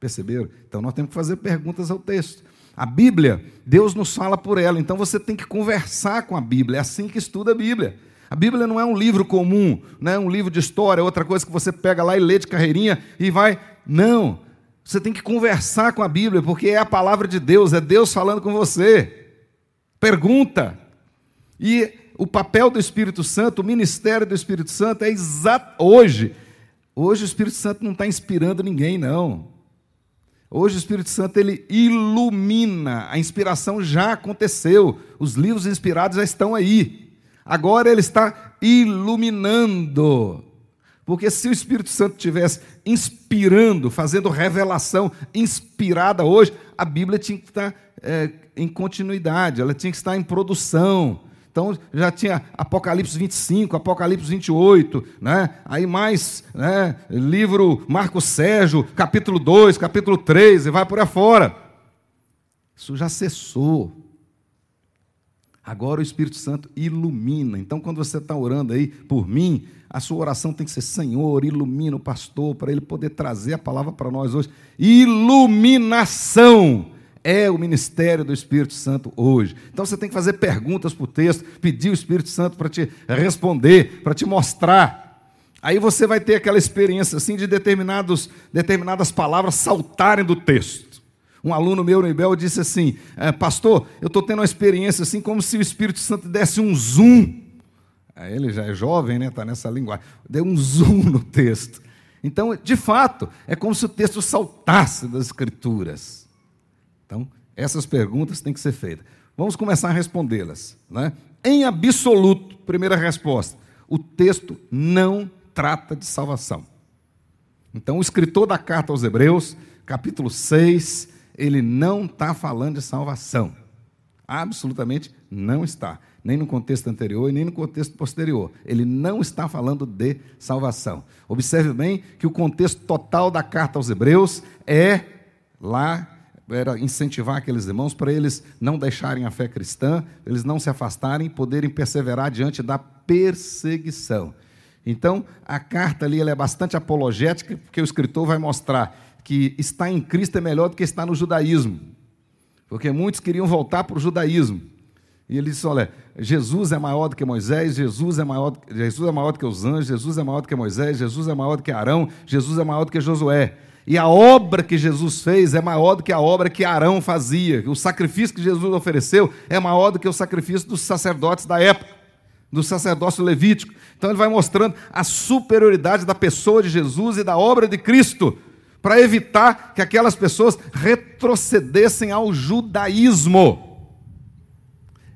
S1: Perceberam? Então nós temos que fazer perguntas ao texto. A Bíblia, Deus nos fala por ela, então você tem que conversar com a Bíblia, é assim que estuda a Bíblia. A Bíblia não é um livro comum, não é um livro de história, outra coisa que você pega lá e lê de carreirinha e vai. Não. Você tem que conversar com a Bíblia, porque é a palavra de Deus, é Deus falando com você. Pergunta. E o papel do Espírito Santo, o ministério do Espírito Santo é exato hoje. Hoje o Espírito Santo não está inspirando ninguém, não. Hoje o Espírito Santo ele ilumina, a inspiração já aconteceu, os livros inspirados já estão aí. Agora ele está iluminando. Porque se o Espírito Santo tivesse inspirando, fazendo revelação inspirada hoje, a Bíblia tinha que estar é, em continuidade, ela tinha que estar em produção. Então já tinha Apocalipse 25, Apocalipse 28, né? aí mais né? livro Marco Sérgio, capítulo 2, capítulo 3, e vai por aí fora. Isso já cessou. Agora o Espírito Santo ilumina. Então, quando você está orando aí por mim, a sua oração tem que ser: Senhor, ilumina o pastor, para ele poder trazer a palavra para nós hoje. Iluminação é o ministério do Espírito Santo hoje. Então você tem que fazer perguntas para o texto, pedir o Espírito Santo para te responder, para te mostrar. Aí você vai ter aquela experiência assim de determinadas palavras saltarem do texto. Um aluno meu no IBEL disse assim: é, Pastor, eu estou tendo uma experiência assim, como se o Espírito Santo desse um zoom. Aí ele já é jovem, né? Está nessa linguagem. Deu um zoom no texto. Então, de fato, é como se o texto saltasse das Escrituras. Então, essas perguntas têm que ser feitas. Vamos começar a respondê-las. Né? Em absoluto, primeira resposta: o texto não trata de salvação. Então, o escritor da carta aos Hebreus, capítulo 6, ele não está falando de salvação. Absolutamente não está. Nem no contexto anterior e nem no contexto posterior. Ele não está falando de salvação. Observe bem que o contexto total da carta aos Hebreus é lá era incentivar aqueles irmãos para eles não deixarem a fé cristã, eles não se afastarem, poderem perseverar diante da perseguição. Então, a carta ali é bastante apologética, porque o escritor vai mostrar que estar em Cristo é melhor do que estar no judaísmo. Porque muitos queriam voltar para o judaísmo. E ele disse: olha, Jesus é maior do que Moisés, Jesus é maior, Jesus é maior do que os anjos, Jesus é maior do que Moisés, Jesus é maior do que Arão, Jesus é maior do que Josué. E a obra que Jesus fez é maior do que a obra que Arão fazia. O sacrifício que Jesus ofereceu é maior do que o sacrifício dos sacerdotes da época, do sacerdócio levítico. Então ele vai mostrando a superioridade da pessoa de Jesus e da obra de Cristo. Para evitar que aquelas pessoas retrocedessem ao judaísmo.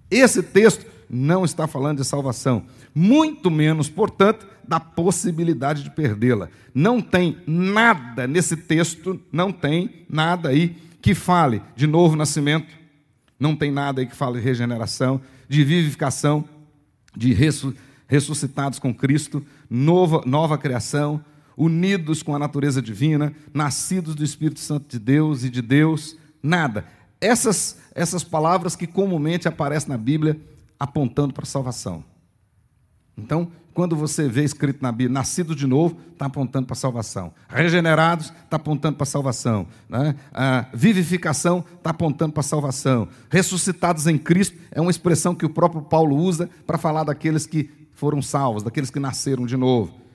S1: Esse texto não está falando de salvação, muito menos, portanto, da possibilidade de perdê-la. Não tem nada nesse texto, não tem nada aí que fale de novo nascimento, não tem nada aí que fale de regeneração, de vivificação, de ressuscitados com Cristo, nova, nova criação, unidos com a natureza divina, nascidos do Espírito Santo de Deus e de Deus, nada. Essas, essas palavras que comumente aparecem na Bíblia apontando para a salvação. Então, quando você vê escrito na Bíblia, nascido de novo, está apontando para a salvação. Regenerados, está apontando para a salvação. Né? A vivificação está apontando para a salvação. Ressuscitados em Cristo é uma expressão que o próprio Paulo usa para falar daqueles que foram salvos, daqueles que nasceram de novo.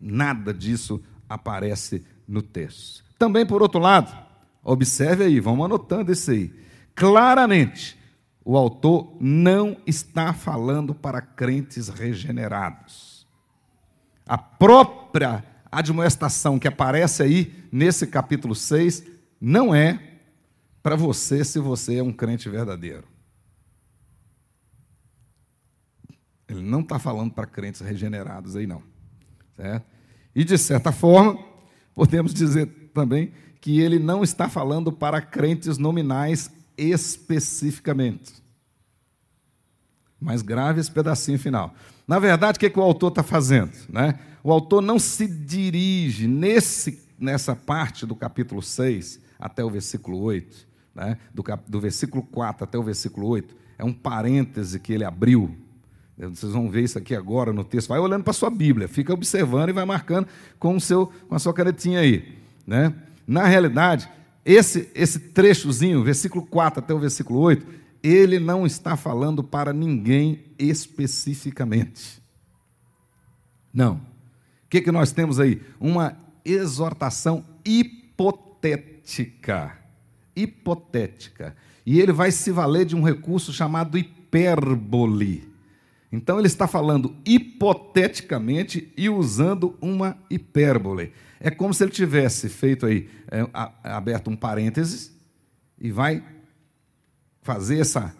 S1: Nada disso aparece no texto. Também, por outro lado, observe aí, vamos anotando isso aí. Claramente, o autor não está falando para crentes regenerados. A própria admoestação que aparece aí nesse capítulo 6 não é para você se você é um crente verdadeiro. Ele não está falando para crentes regenerados aí, não. Certo? E, de certa forma, podemos dizer também que ele não está falando para crentes nominais especificamente. Mais grave esse pedacinho final. Na verdade, o que, é que o autor está fazendo? Né? O autor não se dirige nesse, nessa parte do capítulo 6 até o versículo 8, né? do, do versículo 4 até o versículo 8, é um parêntese que ele abriu vocês vão ver isso aqui agora no texto. Vai olhando para a sua Bíblia, fica observando e vai marcando com, o seu, com a sua canetinha aí. Né? Na realidade, esse, esse trechozinho, versículo 4 até o versículo 8, ele não está falando para ninguém especificamente. Não. O que, que nós temos aí? Uma exortação hipotética. Hipotética. E ele vai se valer de um recurso chamado hipérbole. Então ele está falando hipoteticamente e usando uma hipérbole. É como se ele tivesse feito aí, é, aberto um parênteses e vai fazer essa,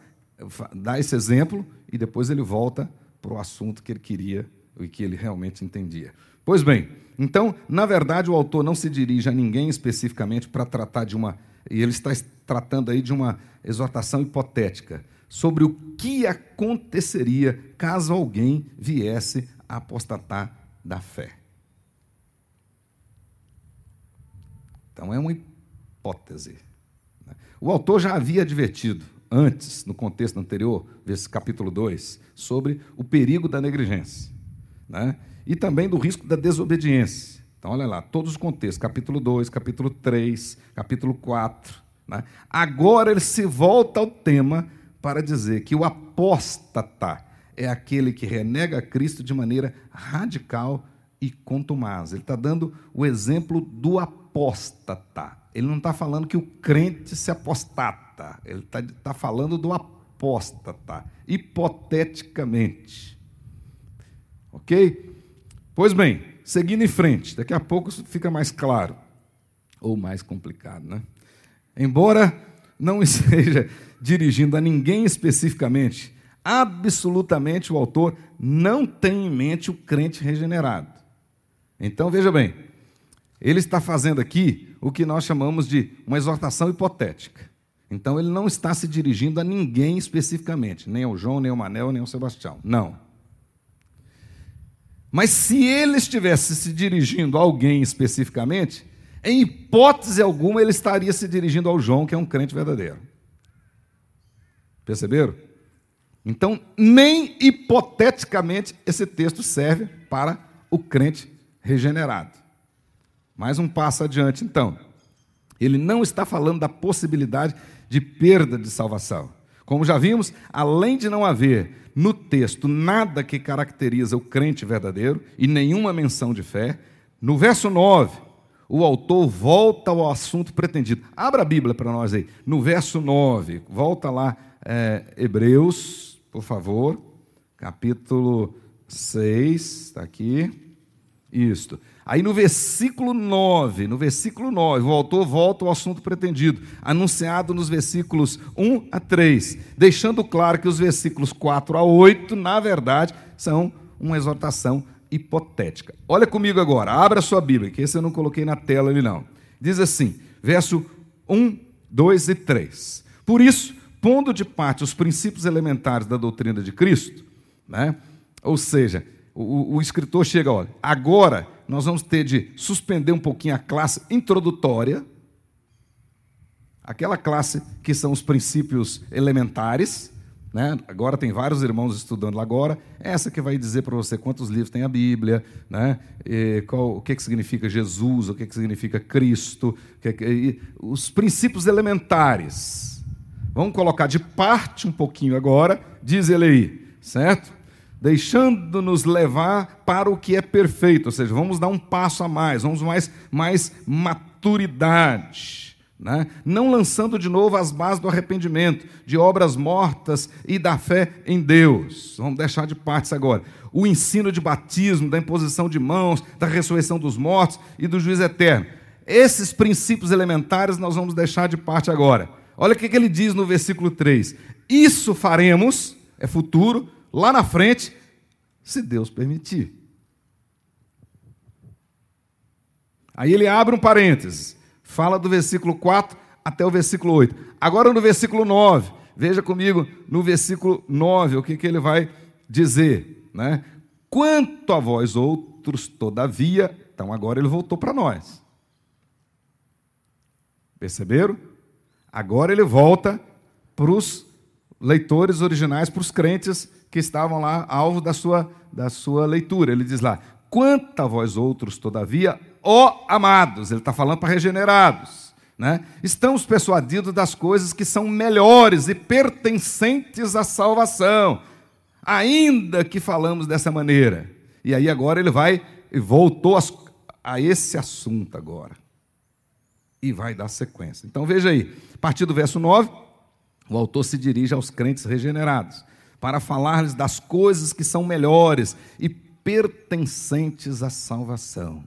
S1: dar esse exemplo e depois ele volta para o assunto que ele queria e que ele realmente entendia. Pois bem, então, na verdade, o autor não se dirige a ninguém especificamente para tratar de uma, e ele está tratando aí de uma exortação hipotética sobre o que aconteceria caso alguém viesse a apostatar da fé. Então é uma hipótese. Né? O autor já havia advertido antes, no contexto anterior, capítulo 2, sobre o perigo da negligência. Né? E também do risco da desobediência. Então, olha lá, todos os contextos, capítulo 2, capítulo 3, capítulo 4. Né? Agora ele se volta ao tema para dizer que o apóstata é aquele que renega Cristo de maneira radical e contumaz. Ele está dando o exemplo do apóstata. Ele não está falando que o crente se apostata. Ele está tá falando do apóstata, hipoteticamente. Ok? Pois bem, seguindo em frente, daqui a pouco fica mais claro, ou mais complicado, né? Embora não seja dirigindo a ninguém especificamente. Absolutamente o autor não tem em mente o crente regenerado. Então veja bem, ele está fazendo aqui o que nós chamamos de uma exortação hipotética. Então ele não está se dirigindo a ninguém especificamente, nem ao João, nem ao Manel, nem ao Sebastião. Não. Mas se ele estivesse se dirigindo a alguém especificamente, em hipótese alguma ele estaria se dirigindo ao João, que é um crente verdadeiro. Perceberam? Então, nem hipoteticamente esse texto serve para o crente regenerado. Mais um passo adiante, então. Ele não está falando da possibilidade de perda de salvação. Como já vimos, além de não haver no texto nada que caracteriza o crente verdadeiro e nenhuma menção de fé, no verso 9, o autor volta ao assunto pretendido. Abra a Bíblia para nós aí, no verso 9, volta lá é, Hebreus, por favor, capítulo 6, está aqui. Isto. Aí no versículo 9, no versículo 9, o autor volta ao assunto pretendido, anunciado nos versículos 1 a 3, deixando claro que os versículos 4 a 8, na verdade, são uma exortação hipotética. Olha comigo agora, abra sua Bíblia, que esse eu não coloquei na tela ali não. Diz assim, verso 1, 2 e 3. Por isso, pondo de parte os princípios elementares da doutrina de Cristo, né? ou seja, o, o escritor chega, olha, agora nós vamos ter de suspender um pouquinho a classe introdutória, aquela classe que são os princípios elementares, né? Agora tem vários irmãos estudando lá agora. Essa que vai dizer para você quantos livros tem a Bíblia, né? Qual, o que, que significa Jesus, o que, que significa Cristo, que, que, os princípios elementares. Vamos colocar de parte um pouquinho agora, diz ele aí, certo? Deixando-nos levar para o que é perfeito, ou seja, vamos dar um passo a mais, vamos mais, mais maturidade. Né? Não lançando de novo as bases do arrependimento, de obras mortas e da fé em Deus. Vamos deixar de parte agora. O ensino de batismo, da imposição de mãos, da ressurreição dos mortos e do juízo eterno. Esses princípios elementares nós vamos deixar de parte agora. Olha o que ele diz no versículo 3: Isso faremos, é futuro, lá na frente, se Deus permitir. Aí ele abre um parênteses, fala do versículo 4 até o versículo 8. Agora no versículo 9, veja comigo no versículo 9 o que, que ele vai dizer. Né? Quanto a vós outros, todavia, então agora ele voltou para nós. Perceberam? Agora ele volta para os leitores originais, para os crentes que estavam lá, alvo da sua, da sua leitura. Ele diz lá: Quanto a vós outros, todavia, ó amados, ele está falando para regenerados, né? estamos persuadidos das coisas que são melhores e pertencentes à salvação, ainda que falamos dessa maneira. E aí agora ele vai e voltou a, a esse assunto agora e vai dar sequência. Então veja aí, a partir do verso 9, o autor se dirige aos crentes regenerados para falar-lhes das coisas que são melhores e pertencentes à salvação.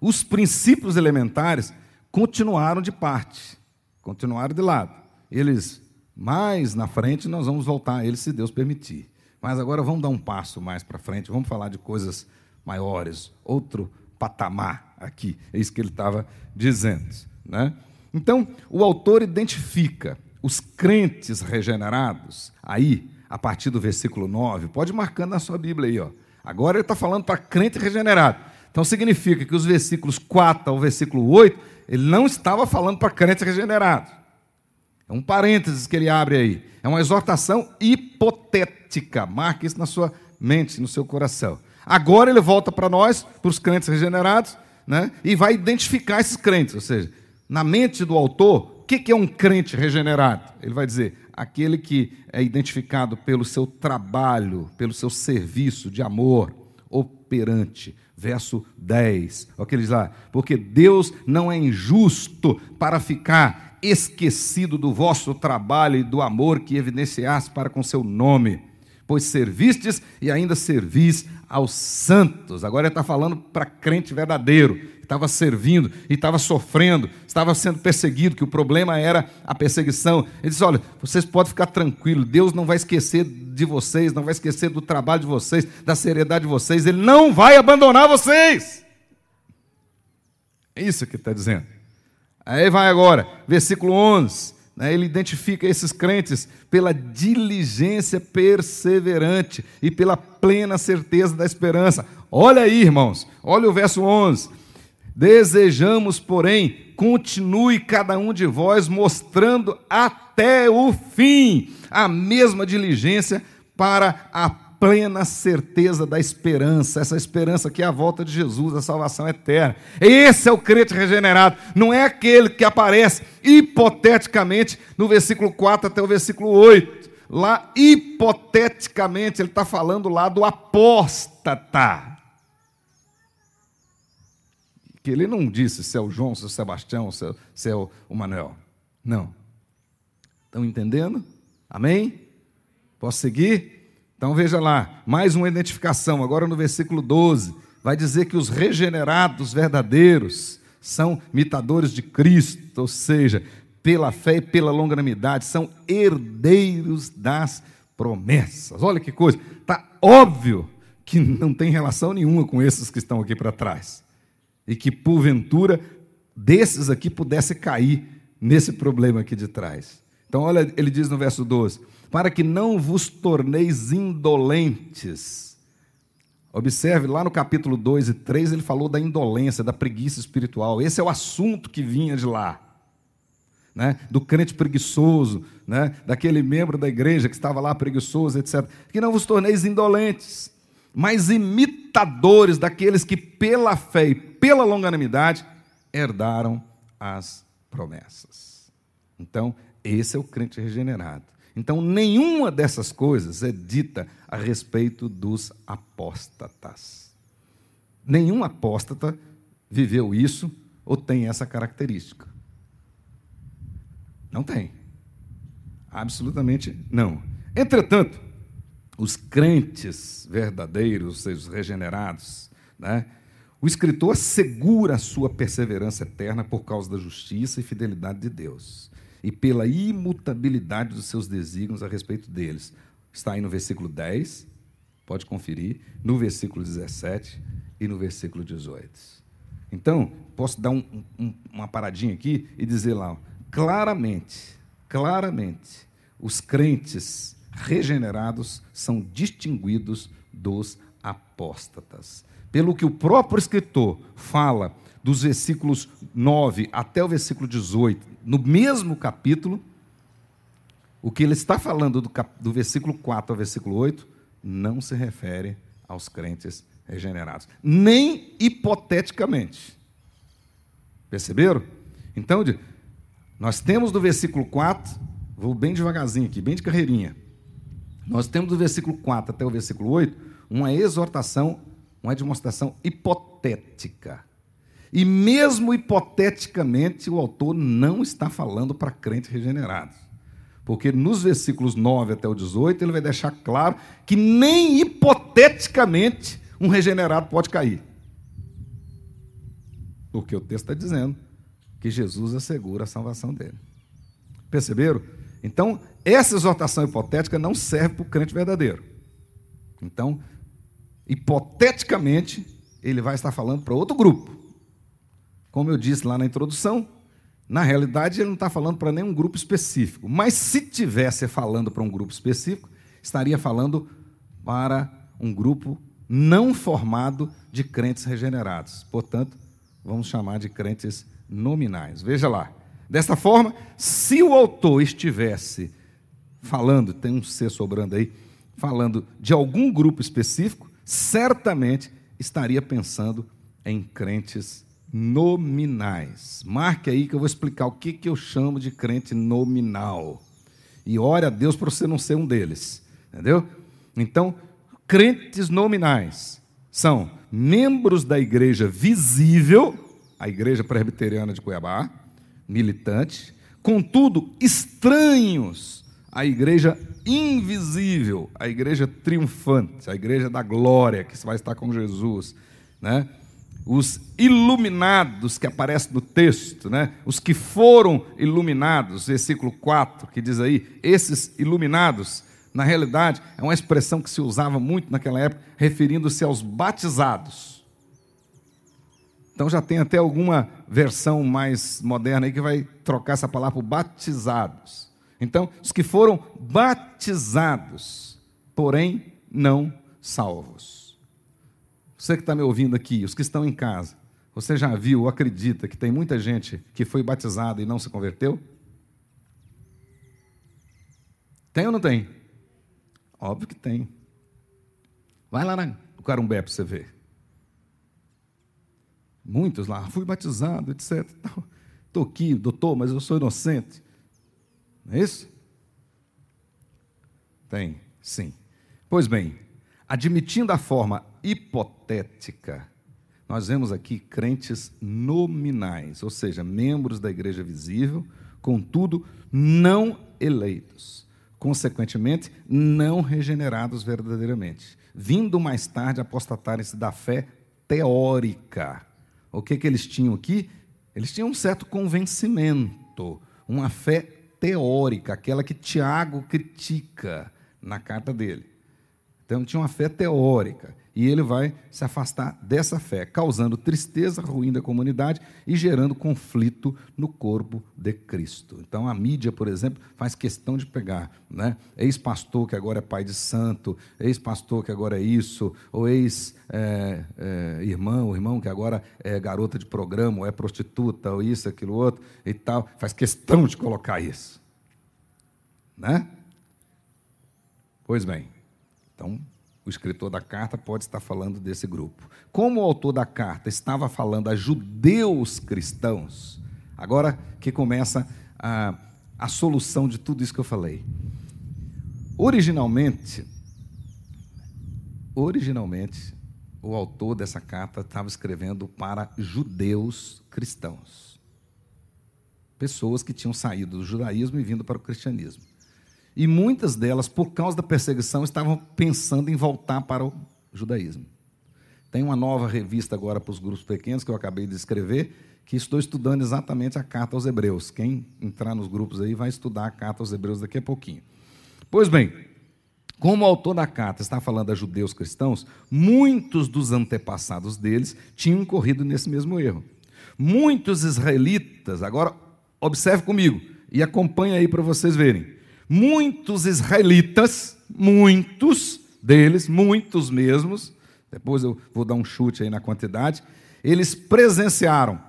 S1: Os princípios elementares continuaram de parte, continuaram de lado. Eles, mais na frente, nós vamos voltar a eles se Deus permitir. Mas agora vamos dar um passo mais para frente, vamos falar de coisas maiores, outro patamar aqui. É isso que ele estava dizendo. Né? Então, o autor identifica os crentes regenerados, aí, a partir do versículo 9, pode marcando na sua Bíblia aí, ó. Agora ele está falando para crente regenerado. Então significa que os versículos 4 ao versículo 8, ele não estava falando para crente regenerado. É um parênteses que ele abre aí. É uma exortação hipotética. Marque isso na sua mente, no seu coração. Agora ele volta para nós, para os crentes regenerados, né? e vai identificar esses crentes, ou seja, na mente do autor, o que é um crente regenerado? Ele vai dizer: aquele que é identificado pelo seu trabalho, pelo seu serviço de amor operante. Verso 10, olha o que ele diz lá: porque Deus não é injusto para ficar esquecido do vosso trabalho e do amor que evidenciaste para com seu nome, pois servistes e ainda servis aos santos. Agora ele está falando para crente verdadeiro, que estava servindo e estava sofrendo, estava sendo perseguido, que o problema era a perseguição. Ele diz: Olha, vocês podem ficar tranquilos, Deus não vai esquecer de vocês, não vai esquecer do trabalho de vocês, da seriedade de vocês, Ele não vai abandonar vocês. É isso que ele está dizendo. Aí vai agora, versículo 11. Né, ele identifica esses crentes pela diligência perseverante e pela plena certeza da esperança. Olha aí, irmãos, olha o verso 11. Desejamos, porém, continue cada um de vós mostrando até o fim a mesma diligência para a plena certeza da esperança, essa esperança que é a volta de Jesus, a salvação eterna. Esse é o crente regenerado, não é aquele que aparece hipoteticamente no versículo 4 até o versículo 8. Lá, hipoteticamente, ele está falando lá do apóstata. Que ele não disse se é o João, se é o Sebastião, se é, se é o Manuel. Não. Estão entendendo? Amém? Posso seguir? Então veja lá, mais uma identificação, agora no versículo 12. vai dizer que os regenerados verdadeiros são imitadores de Cristo, ou seja, pela fé e pela longanimidade, são herdeiros das promessas. Olha que coisa, está óbvio que não tem relação nenhuma com esses que estão aqui para trás. E que, porventura, desses aqui pudesse cair nesse problema aqui de trás. Então, olha, ele diz no verso 12: Para que não vos torneis indolentes. Observe, lá no capítulo 2 e 3, ele falou da indolência, da preguiça espiritual. Esse é o assunto que vinha de lá né, do crente preguiçoso, né, daquele membro da igreja que estava lá preguiçoso, etc. Que não vos torneis indolentes, mas imitadores daqueles que pela fé e pela longanimidade herdaram as promessas. Então, esse é o crente regenerado. Então, nenhuma dessas coisas é dita a respeito dos apóstatas. Nenhum apóstata viveu isso ou tem essa característica. Não tem. Absolutamente não. Entretanto, os crentes verdadeiros, os regenerados, né, o escritor assegura a sua perseverança eterna por causa da justiça e fidelidade de Deus e pela imutabilidade dos seus desígnios a respeito deles. Está aí no versículo 10, pode conferir, no versículo 17 e no versículo 18. Então, posso dar um, um, uma paradinha aqui e dizer lá, claramente, claramente, os crentes regenerados são distinguidos dos apóstatas. Pelo que o próprio escritor fala dos versículos 9 até o versículo 18, no mesmo capítulo, o que ele está falando do, cap... do versículo 4 ao versículo 8 não se refere aos crentes regenerados, nem hipoteticamente. Perceberam? Então, nós temos do versículo 4, vou bem devagarzinho aqui, bem de carreirinha. Nós temos do versículo 4 até o versículo 8 uma exortação, uma demonstração hipotética. E mesmo hipoteticamente, o autor não está falando para crentes regenerados. Porque nos versículos 9 até o 18, ele vai deixar claro que nem hipoteticamente um regenerado pode cair. Porque o texto está dizendo que Jesus assegura a salvação dele. Perceberam? Então, essa exortação hipotética não serve para o crente verdadeiro. Então, hipoteticamente, ele vai estar falando para outro grupo. Como eu disse lá na introdução, na realidade ele não está falando para nenhum grupo específico. Mas se tivesse falando para um grupo específico, estaria falando para um grupo não formado de crentes regenerados. Portanto, vamos chamar de crentes nominais. Veja lá. Desta forma, se o autor estivesse falando, tem um C sobrando aí, falando de algum grupo específico, certamente estaria pensando em crentes nominais. Marque aí que eu vou explicar o que, que eu chamo de crente nominal. E ore a Deus para você não ser um deles. Entendeu? Então, crentes nominais são membros da igreja visível a Igreja Presbiteriana de Cuiabá, militante, contudo, estranhos à Igreja invisível, a Igreja triunfante, a Igreja da glória, que vai estar com Jesus, né? Os iluminados que aparecem no texto, né? Os que foram iluminados, versículo 4, que diz aí, esses iluminados, na realidade, é uma expressão que se usava muito naquela época, referindo-se aos batizados então já tem até alguma versão mais moderna aí que vai trocar essa palavra por batizados. Então, os que foram batizados, porém não salvos. Você que está me ouvindo aqui, os que estão em casa, você já viu ou acredita que tem muita gente que foi batizada e não se converteu? Tem ou não tem? Óbvio que tem. Vai lá no Carumbé para você ver. Muitos lá, fui batizado, etc. Estou aqui, doutor, mas eu sou inocente. Não é isso? Tem, sim. Pois bem, admitindo a forma hipotética, nós vemos aqui crentes nominais, ou seja, membros da igreja visível, contudo, não eleitos. Consequentemente, não regenerados verdadeiramente, vindo mais tarde apostatarem-se da fé teórica. O que, que eles tinham aqui? Eles tinham um certo convencimento, uma fé teórica, aquela que Tiago critica na carta dele. Então, tinha uma fé teórica. E ele vai se afastar dessa fé, causando tristeza, ruim da comunidade e gerando conflito no corpo de Cristo. Então, a mídia, por exemplo, faz questão de pegar né? ex-pastor que agora é pai de santo, ex-pastor que agora é isso, ou ex-irmão, é, é, irmão que agora é garota de programa, ou é prostituta, ou isso, aquilo, outro e tal. Faz questão de colocar isso. Né? Pois bem, então o escritor da carta pode estar falando desse grupo. Como o autor da carta estava falando a judeus cristãos, agora que começa a, a solução de tudo isso que eu falei. Originalmente, originalmente, o autor dessa carta estava escrevendo para judeus cristãos. Pessoas que tinham saído do judaísmo e vindo para o cristianismo. E muitas delas, por causa da perseguição, estavam pensando em voltar para o judaísmo. Tem uma nova revista agora para os grupos pequenos que eu acabei de escrever, que estou estudando exatamente a carta aos Hebreus. Quem entrar nos grupos aí vai estudar a carta aos Hebreus daqui a pouquinho. Pois bem, como o autor da carta está falando a judeus cristãos, muitos dos antepassados deles tinham corrido nesse mesmo erro. Muitos israelitas, agora observe comigo e acompanhe aí para vocês verem muitos israelitas, muitos deles, muitos mesmos, depois eu vou dar um chute aí na quantidade, eles presenciaram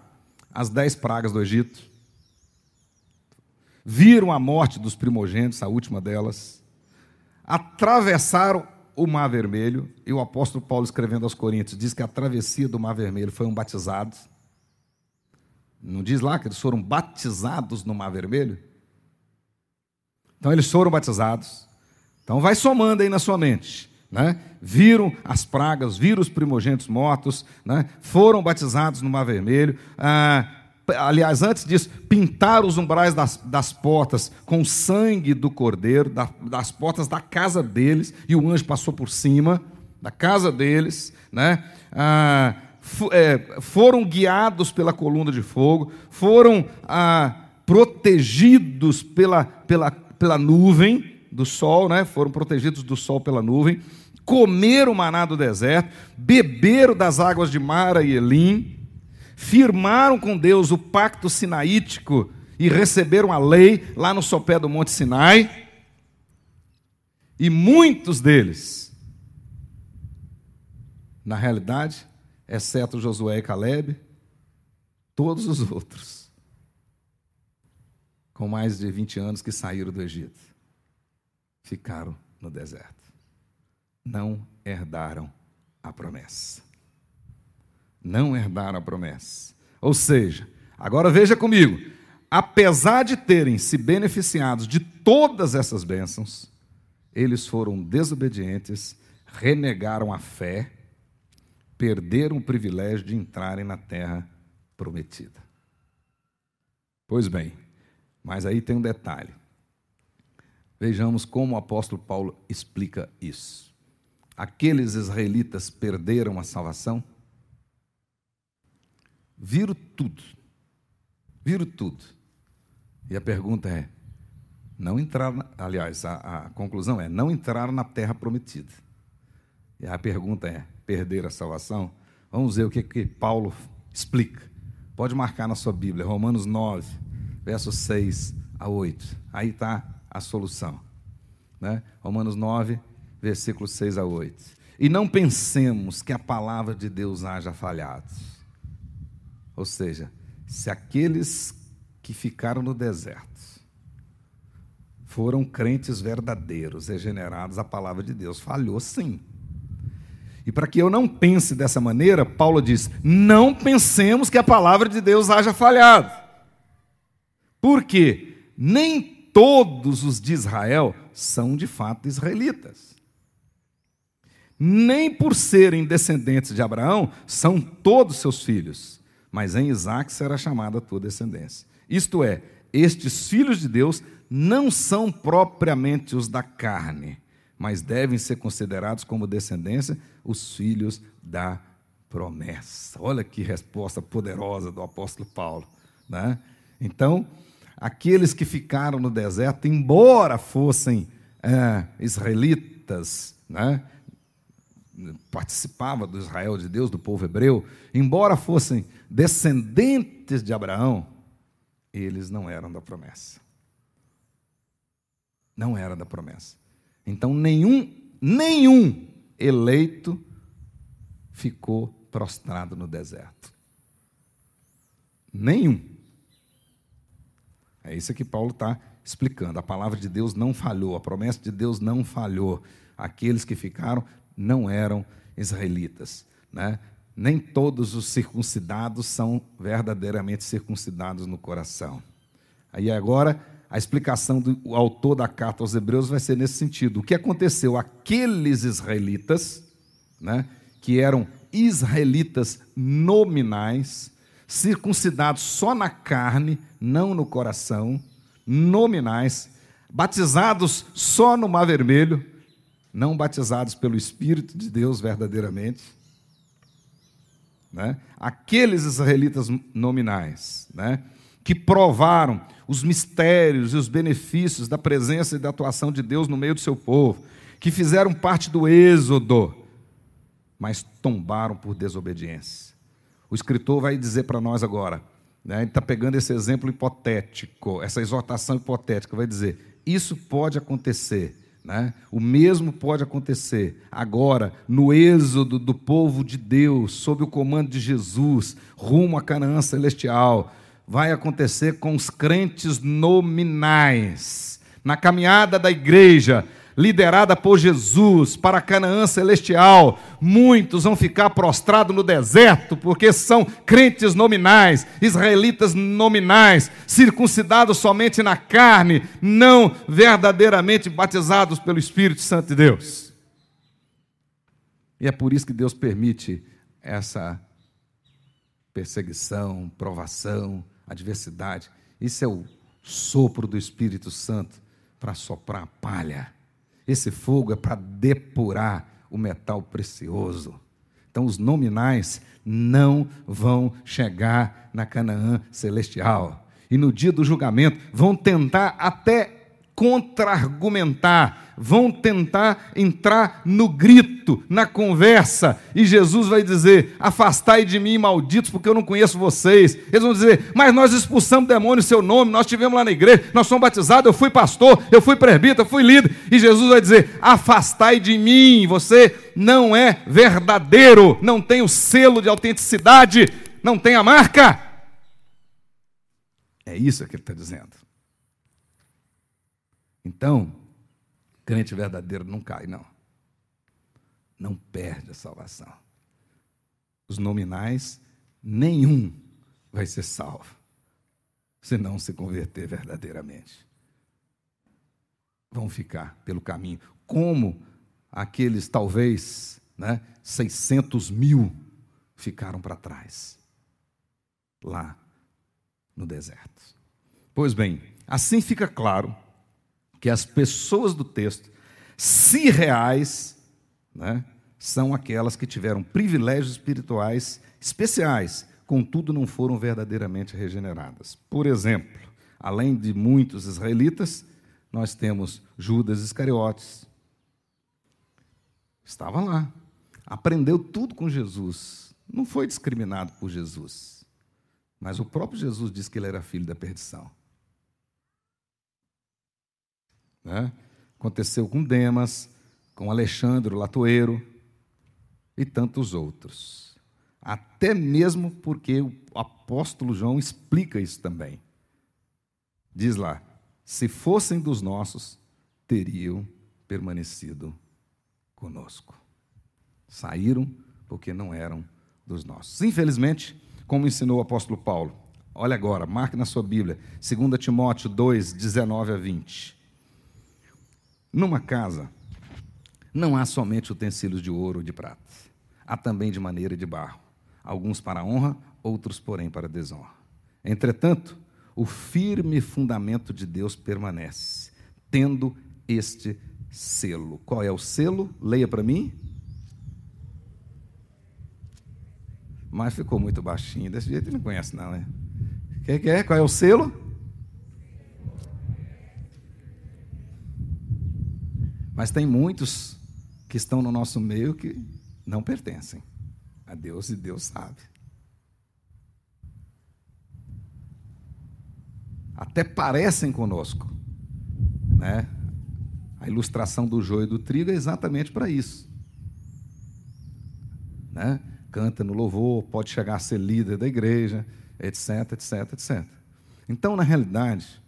S1: as dez pragas do Egito, viram a morte dos primogênitos, a última delas, atravessaram o Mar Vermelho, e o apóstolo Paulo, escrevendo aos Coríntios, diz que a travessia do Mar Vermelho foi um batizado. Não diz lá que eles foram batizados no Mar Vermelho? Então eles foram batizados. Então vai somando aí na sua mente. Né? Viram as pragas, viram os primogênitos mortos, né? foram batizados no Mar Vermelho. Ah, aliás, antes disso, pintaram os umbrais das, das portas com sangue do cordeiro, da, das portas da casa deles, e o anjo passou por cima da casa deles. Né? Ah, é, foram guiados pela coluna de fogo, foram ah, protegidos pela, pela pela nuvem do sol, né? foram protegidos do sol pela nuvem, comeram o maná do deserto, beberam das águas de Mara e Elim, firmaram com Deus o pacto sinaítico e receberam a lei lá no sopé do Monte Sinai. E muitos deles, na realidade, exceto Josué e Caleb, todos os outros com mais de 20 anos que saíram do Egito. Ficaram no deserto. Não herdaram a promessa. Não herdaram a promessa. Ou seja, agora veja comigo: apesar de terem se beneficiado de todas essas bênçãos, eles foram desobedientes, renegaram a fé, perderam o privilégio de entrarem na terra prometida. Pois bem, mas aí tem um detalhe. Vejamos como o apóstolo Paulo explica isso. Aqueles israelitas perderam a salvação? Viram tudo. Viram tudo. E a pergunta é: não entraram, aliás, a, a conclusão é: não entraram na terra prometida. E a pergunta é: perderam a salvação? Vamos ver o que, que Paulo explica. Pode marcar na sua Bíblia, Romanos 9, versos 6 a 8. Aí está a solução. Né? Romanos 9, versículos 6 a 8. E não pensemos que a palavra de Deus haja falhado. Ou seja, se aqueles que ficaram no deserto foram crentes verdadeiros, regenerados, a palavra de Deus falhou sim. E para que eu não pense dessa maneira, Paulo diz: não pensemos que a palavra de Deus haja falhado. Porque nem todos os de Israel são de fato israelitas. Nem por serem descendentes de Abraão são todos seus filhos, mas em Isaac será chamada a tua descendência. Isto é, estes filhos de Deus não são propriamente os da carne, mas devem ser considerados como descendência os filhos da promessa. Olha que resposta poderosa do apóstolo Paulo. Né? Então, aqueles que ficaram no deserto, embora fossem é, israelitas, né? participava do Israel de Deus, do povo hebreu, embora fossem descendentes de Abraão, eles não eram da promessa. Não era da promessa. Então nenhum, nenhum eleito ficou prostrado no deserto. Nenhum. É isso que Paulo está explicando. A palavra de Deus não falhou, a promessa de Deus não falhou. Aqueles que ficaram não eram israelitas. Né? Nem todos os circuncidados são verdadeiramente circuncidados no coração. Aí agora, a explicação do autor da carta aos Hebreus vai ser nesse sentido. O que aconteceu? Aqueles israelitas, né, que eram israelitas nominais, circuncidados só na carne, não no coração, nominais, batizados só no Mar Vermelho, não batizados pelo Espírito de Deus verdadeiramente. Né? Aqueles israelitas nominais, né? que provaram os mistérios e os benefícios da presença e da atuação de Deus no meio do seu povo, que fizeram parte do êxodo, mas tombaram por desobediência. O escritor vai dizer para nós agora, né, ele está pegando esse exemplo hipotético, essa exortação hipotética, vai dizer: isso pode acontecer né? O mesmo pode acontecer agora no êxodo do povo de Deus, sob o comando de Jesus, rumo à Canaã celestial. Vai acontecer com os crentes nominais. Na caminhada da igreja, liderada por Jesus para Canaã celestial, muitos vão ficar prostrados no deserto, porque são crentes nominais, israelitas nominais, circuncidados somente na carne, não verdadeiramente batizados pelo Espírito Santo de Deus. E é por isso que Deus permite essa perseguição, provação, adversidade. Isso é o sopro do Espírito Santo para soprar a palha esse fogo é para depurar o metal precioso. Então, os nominais não vão chegar na Canaã celestial. E no dia do julgamento vão tentar até contra-argumentar, vão tentar entrar no grito, na conversa, e Jesus vai dizer: Afastai de mim, malditos, porque eu não conheço vocês. Eles vão dizer: Mas nós expulsamos demônio em seu nome, nós estivemos lá na igreja, nós somos batizados, eu fui pastor, eu fui presbítero, eu fui líder. E Jesus vai dizer: Afastai de mim, você não é verdadeiro, não tem o selo de autenticidade, não tem a marca. É isso que ele está dizendo. Então, crente verdadeiro não cai, não. Não perde a salvação. Os nominais, nenhum vai ser salvo, se não se converter verdadeiramente. Vão ficar pelo caminho, como aqueles, talvez, né, 600 mil ficaram para trás, lá no deserto. Pois bem, assim fica claro que as pessoas do texto, se reais, né, são aquelas que tiveram privilégios espirituais especiais, contudo não foram verdadeiramente regeneradas. Por exemplo, além de muitos israelitas, nós temos Judas Iscariotes. Estava lá, aprendeu tudo com Jesus, não foi discriminado por Jesus, mas o próprio Jesus disse que ele era filho da perdição. Né? Aconteceu com Demas, com Alexandre Latoeiro e tantos outros. Até mesmo porque o apóstolo João explica isso também. Diz lá: se fossem dos nossos, teriam permanecido conosco. Saíram porque não eram dos nossos. Infelizmente, como ensinou o apóstolo Paulo, olha agora, marque na sua Bíblia, 2 Timóteo 2, 19 a 20. Numa casa, não há somente utensílios de ouro ou de prata, há também de maneira de barro, alguns para honra, outros, porém, para desonra. Entretanto, o firme fundamento de Deus permanece, tendo este selo. Qual é o selo? Leia para mim. mas ficou muito baixinho. Desse jeito ele não conhece, não, né? Quem que é? Qual é o selo? Mas tem muitos que estão no nosso meio que não pertencem a Deus e Deus sabe. Até parecem conosco, né? A ilustração do joio e do trigo é exatamente para isso. Né? Canta no louvor, pode chegar a ser líder da igreja, etc, etc, etc. Então, na realidade,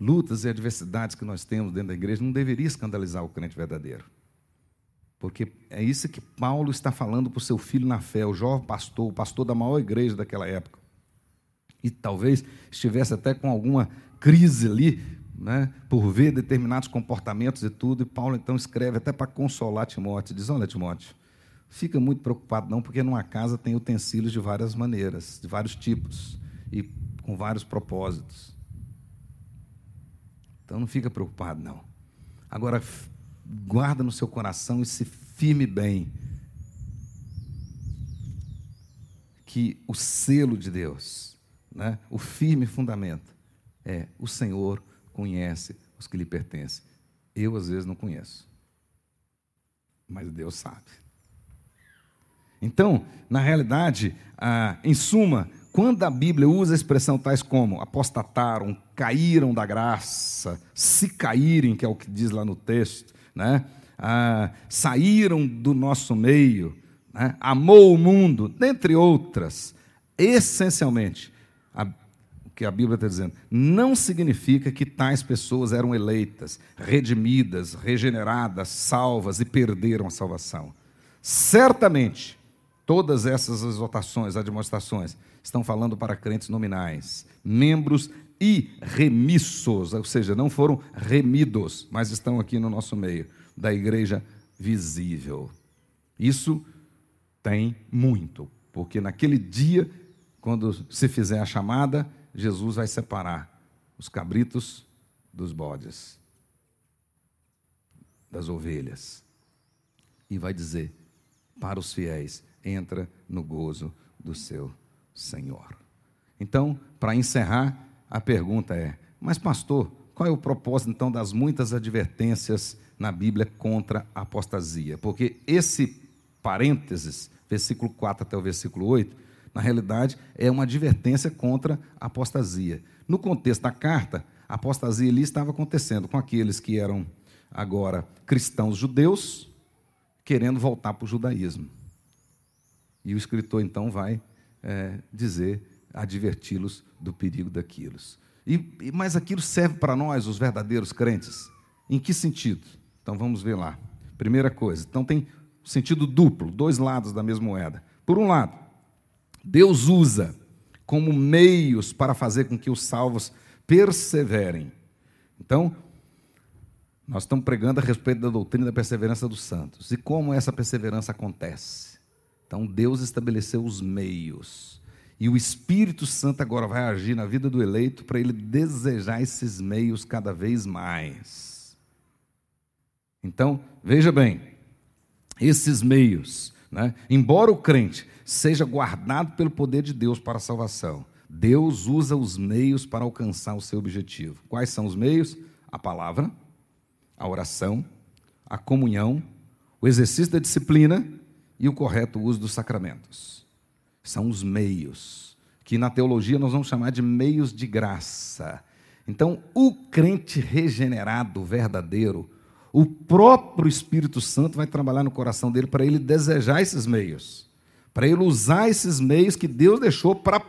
S1: lutas e adversidades que nós temos dentro da igreja não deveria escandalizar o crente verdadeiro. Porque é isso que Paulo está falando para o seu filho na fé, o jovem pastor, o pastor da maior igreja daquela época. E talvez estivesse até com alguma crise ali, né, por ver determinados comportamentos e tudo. E Paulo então escreve até para consolar Timóteo: diz, Olha, Timóteo, fica muito preocupado não, porque numa casa tem utensílios de várias maneiras, de vários tipos e com vários propósitos. Então não fica preocupado, não. Agora, guarda no seu coração e se firme bem que o selo de Deus, né, o firme fundamento, é o Senhor conhece os que lhe pertencem. Eu, às vezes, não conheço, mas Deus sabe. Então, na realidade, ah, em suma, quando a Bíblia usa expressão tais como apostataram, caíram da graça, se caírem, que é o que diz lá no texto, né? Ah, saíram do nosso meio, né? amou o mundo, dentre outras. Essencialmente, a, o que a Bíblia está dizendo, não significa que tais pessoas eram eleitas, redimidas, regeneradas, salvas e perderam a salvação. Certamente, todas essas exortações, demonstrações, estão falando para crentes nominais, membros e remissos, ou seja, não foram remidos, mas estão aqui no nosso meio, da igreja visível. Isso tem muito, porque naquele dia, quando se fizer a chamada, Jesus vai separar os cabritos dos bodes, das ovelhas, e vai dizer para os fiéis: entra no gozo do seu Senhor. Então, para encerrar, a pergunta é: mas, pastor, qual é o propósito então das muitas advertências na Bíblia contra a apostasia? Porque esse parênteses, versículo 4 até o versículo 8, na realidade é uma advertência contra a apostasia. No contexto da carta, a apostasia ali estava acontecendo com aqueles que eram agora cristãos judeus, querendo voltar para o judaísmo. E o escritor então vai é, dizer adverti-los do perigo daquilo. E, mas aquilo serve para nós, os verdadeiros crentes. Em que sentido? Então vamos ver lá. Primeira coisa, então tem sentido duplo, dois lados da mesma moeda. Por um lado, Deus usa como meios para fazer com que os salvos perseverem. Então, nós estamos pregando a respeito da doutrina da perseverança dos santos. E como essa perseverança acontece? Então, Deus estabeleceu os meios. E o Espírito Santo agora vai agir na vida do eleito para ele desejar esses meios cada vez mais. Então, veja bem, esses meios, né, embora o crente seja guardado pelo poder de Deus para a salvação, Deus usa os meios para alcançar o seu objetivo. Quais são os meios? A palavra, a oração, a comunhão, o exercício da disciplina e o correto uso dos sacramentos. São os meios, que na teologia nós vamos chamar de meios de graça. Então, o crente regenerado, verdadeiro, o próprio Espírito Santo vai trabalhar no coração dele para ele desejar esses meios, para ele usar esses meios que Deus deixou para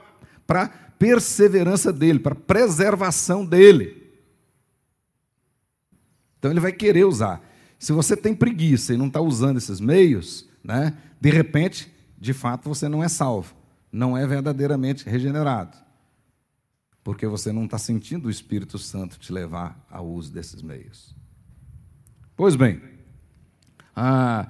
S1: a perseverança dele, para preservação dele. Então ele vai querer usar. Se você tem preguiça e não está usando esses meios, né, de repente de fato você não é salvo, não é verdadeiramente regenerado, porque você não está sentindo o Espírito Santo te levar ao uso desses meios. Pois bem, ah,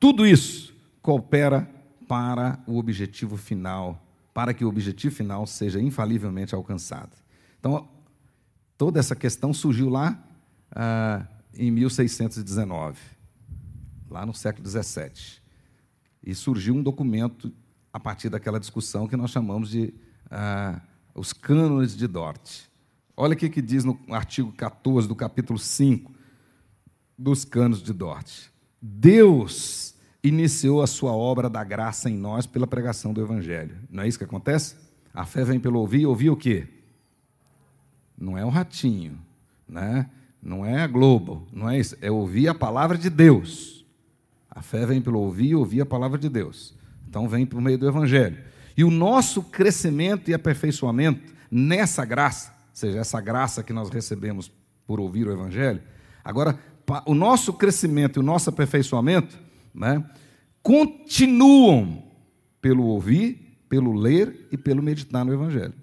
S1: tudo isso coopera para o objetivo final, para que o objetivo final seja infalivelmente alcançado. Então, toda essa questão surgiu lá ah, em 1619, lá no século XVII e surgiu um documento a partir daquela discussão que nós chamamos de ah, os cânones de Dort. Olha o que, que diz no artigo 14 do capítulo 5 dos cânones de Dort. Deus iniciou a sua obra da graça em nós pela pregação do Evangelho. Não é isso que acontece? A fé vem pelo ouvir, ouvir o quê? Não é um ratinho, né? não é a Globo, não é isso. É ouvir a palavra de Deus. A fé vem pelo ouvir ouvir a palavra de Deus. Então vem por meio do Evangelho. E o nosso crescimento e aperfeiçoamento nessa graça, ou seja, essa graça que nós recebemos por ouvir o Evangelho, agora, o nosso crescimento e o nosso aperfeiçoamento né, continuam pelo ouvir, pelo ler e pelo meditar no Evangelho.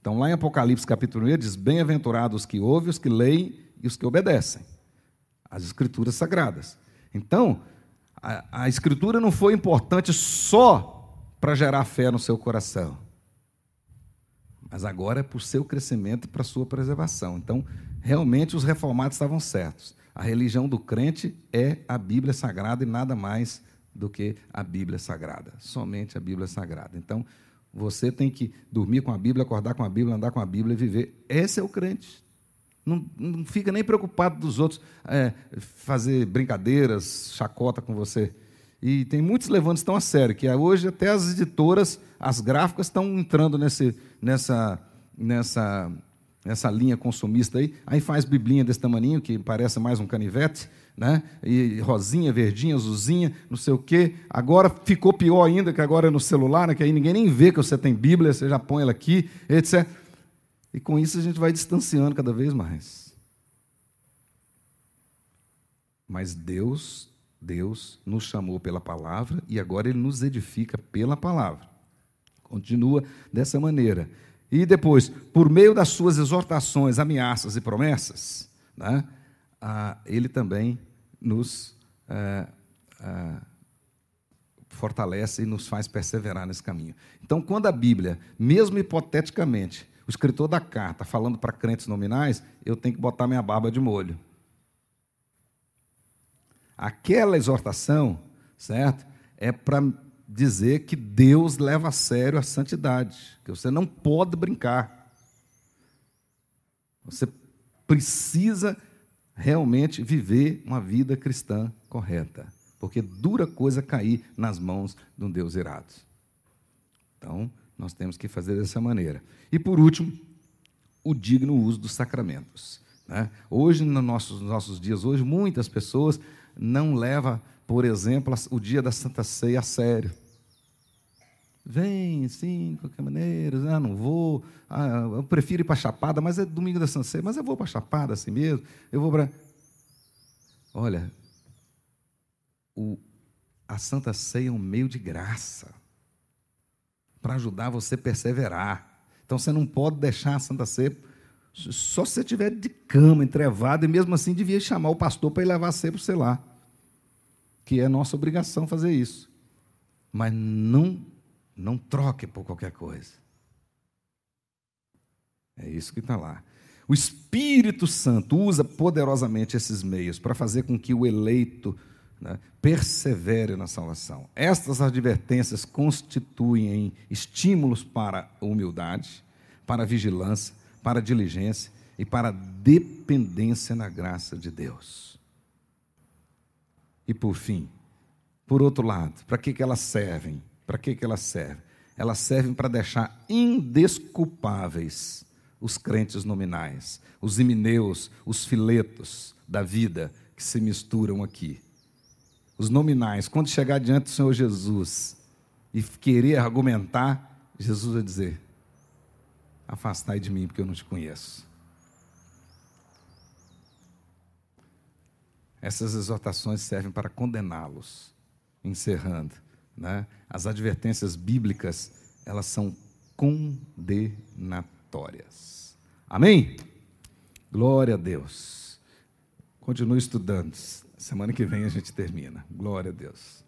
S1: Então, lá em Apocalipse capítulo 1, diz: Bem-aventurados os que ouvem, os que leem e os que obedecem. As Escrituras Sagradas. Então, a, Escritura não foi importante só para gerar fé no seu coração, mas agora é para o seu crescimento e para a sua preservação. Então, realmente os reformados estavam certos. A religião do crente é a Bíblia Sagrada e nada mais do que a Bíblia Sagrada. Somente a Bíblia Sagrada. Então, você tem que dormir com a Bíblia, acordar com a Bíblia, andar com a Bíblia e viver. Esse é o crente. Não, não fica nem preocupado dos outros é, fazer brincadeiras, chacota com você. E tem muitos levantes tão a sério, que hoje até as editoras, as gráficas estão entrando nesse, nessa, nessa nessa linha consumista aí, aí faz biblinha desse tamaninho, que parece mais um canivete, né? E rosinha, verdinha, azulzinha, não sei o quê. Agora ficou pior ainda, que agora é no celular, né? que aí ninguém nem vê que você tem Bíblia, você já põe ela aqui, etc. E com isso a gente vai distanciando cada vez mais. Mas Deus, Deus nos chamou pela palavra e agora Ele nos edifica pela palavra. Continua dessa maneira. E depois, por meio das suas exortações, ameaças e promessas, né, ah, ele também nos ah, ah, fortalece e nos faz perseverar nesse caminho. Então, quando a Bíblia, mesmo hipoteticamente, o escritor da carta falando para crentes nominais, eu tenho que botar minha barba de molho. Aquela exortação, certo? É para dizer que Deus leva a sério a santidade, que você não pode brincar. Você precisa realmente viver uma vida cristã correta, porque dura coisa cair nas mãos de um Deus irado. Então, nós temos que fazer dessa maneira. E por último, o digno uso dos sacramentos. Né? Hoje, nos nossos, nos nossos dias, hoje, muitas pessoas não levam, por exemplo, o dia da Santa Ceia a sério. Vem, sim, de qualquer maneira, ah, não vou, ah, eu prefiro ir para a Chapada, mas é domingo da Santa Ceia, mas eu vou para a Chapada assim mesmo, eu vou para... Olha, o, a Santa Ceia é um meio de graça para ajudar você a perseverar. Então você não pode deixar a Santa Ceia só se você estiver de cama, entrevado, e mesmo assim devia chamar o pastor para ir levar a ceia para você lá. Que é nossa obrigação fazer isso. Mas não não troque por qualquer coisa. É isso que está lá. O Espírito Santo usa poderosamente esses meios para fazer com que o eleito né, persevere na salvação. Estas advertências constituem estímulos para humildade, para vigilância, para diligência e para dependência na graça de Deus. E por fim, por outro lado, para que, que elas servem? Para que, que elas servem? Elas servem para deixar indesculpáveis os crentes nominais, os imineus, os filetos da vida que se misturam aqui. Os nominais, quando chegar diante do Senhor Jesus e querer argumentar, Jesus vai dizer: Afastai de mim, porque eu não te conheço. Essas exortações servem para condená-los, encerrando né? As advertências bíblicas, elas são condenatórias. Amém? Glória a Deus. Continue estudando. Semana que vem a gente termina. Glória a Deus.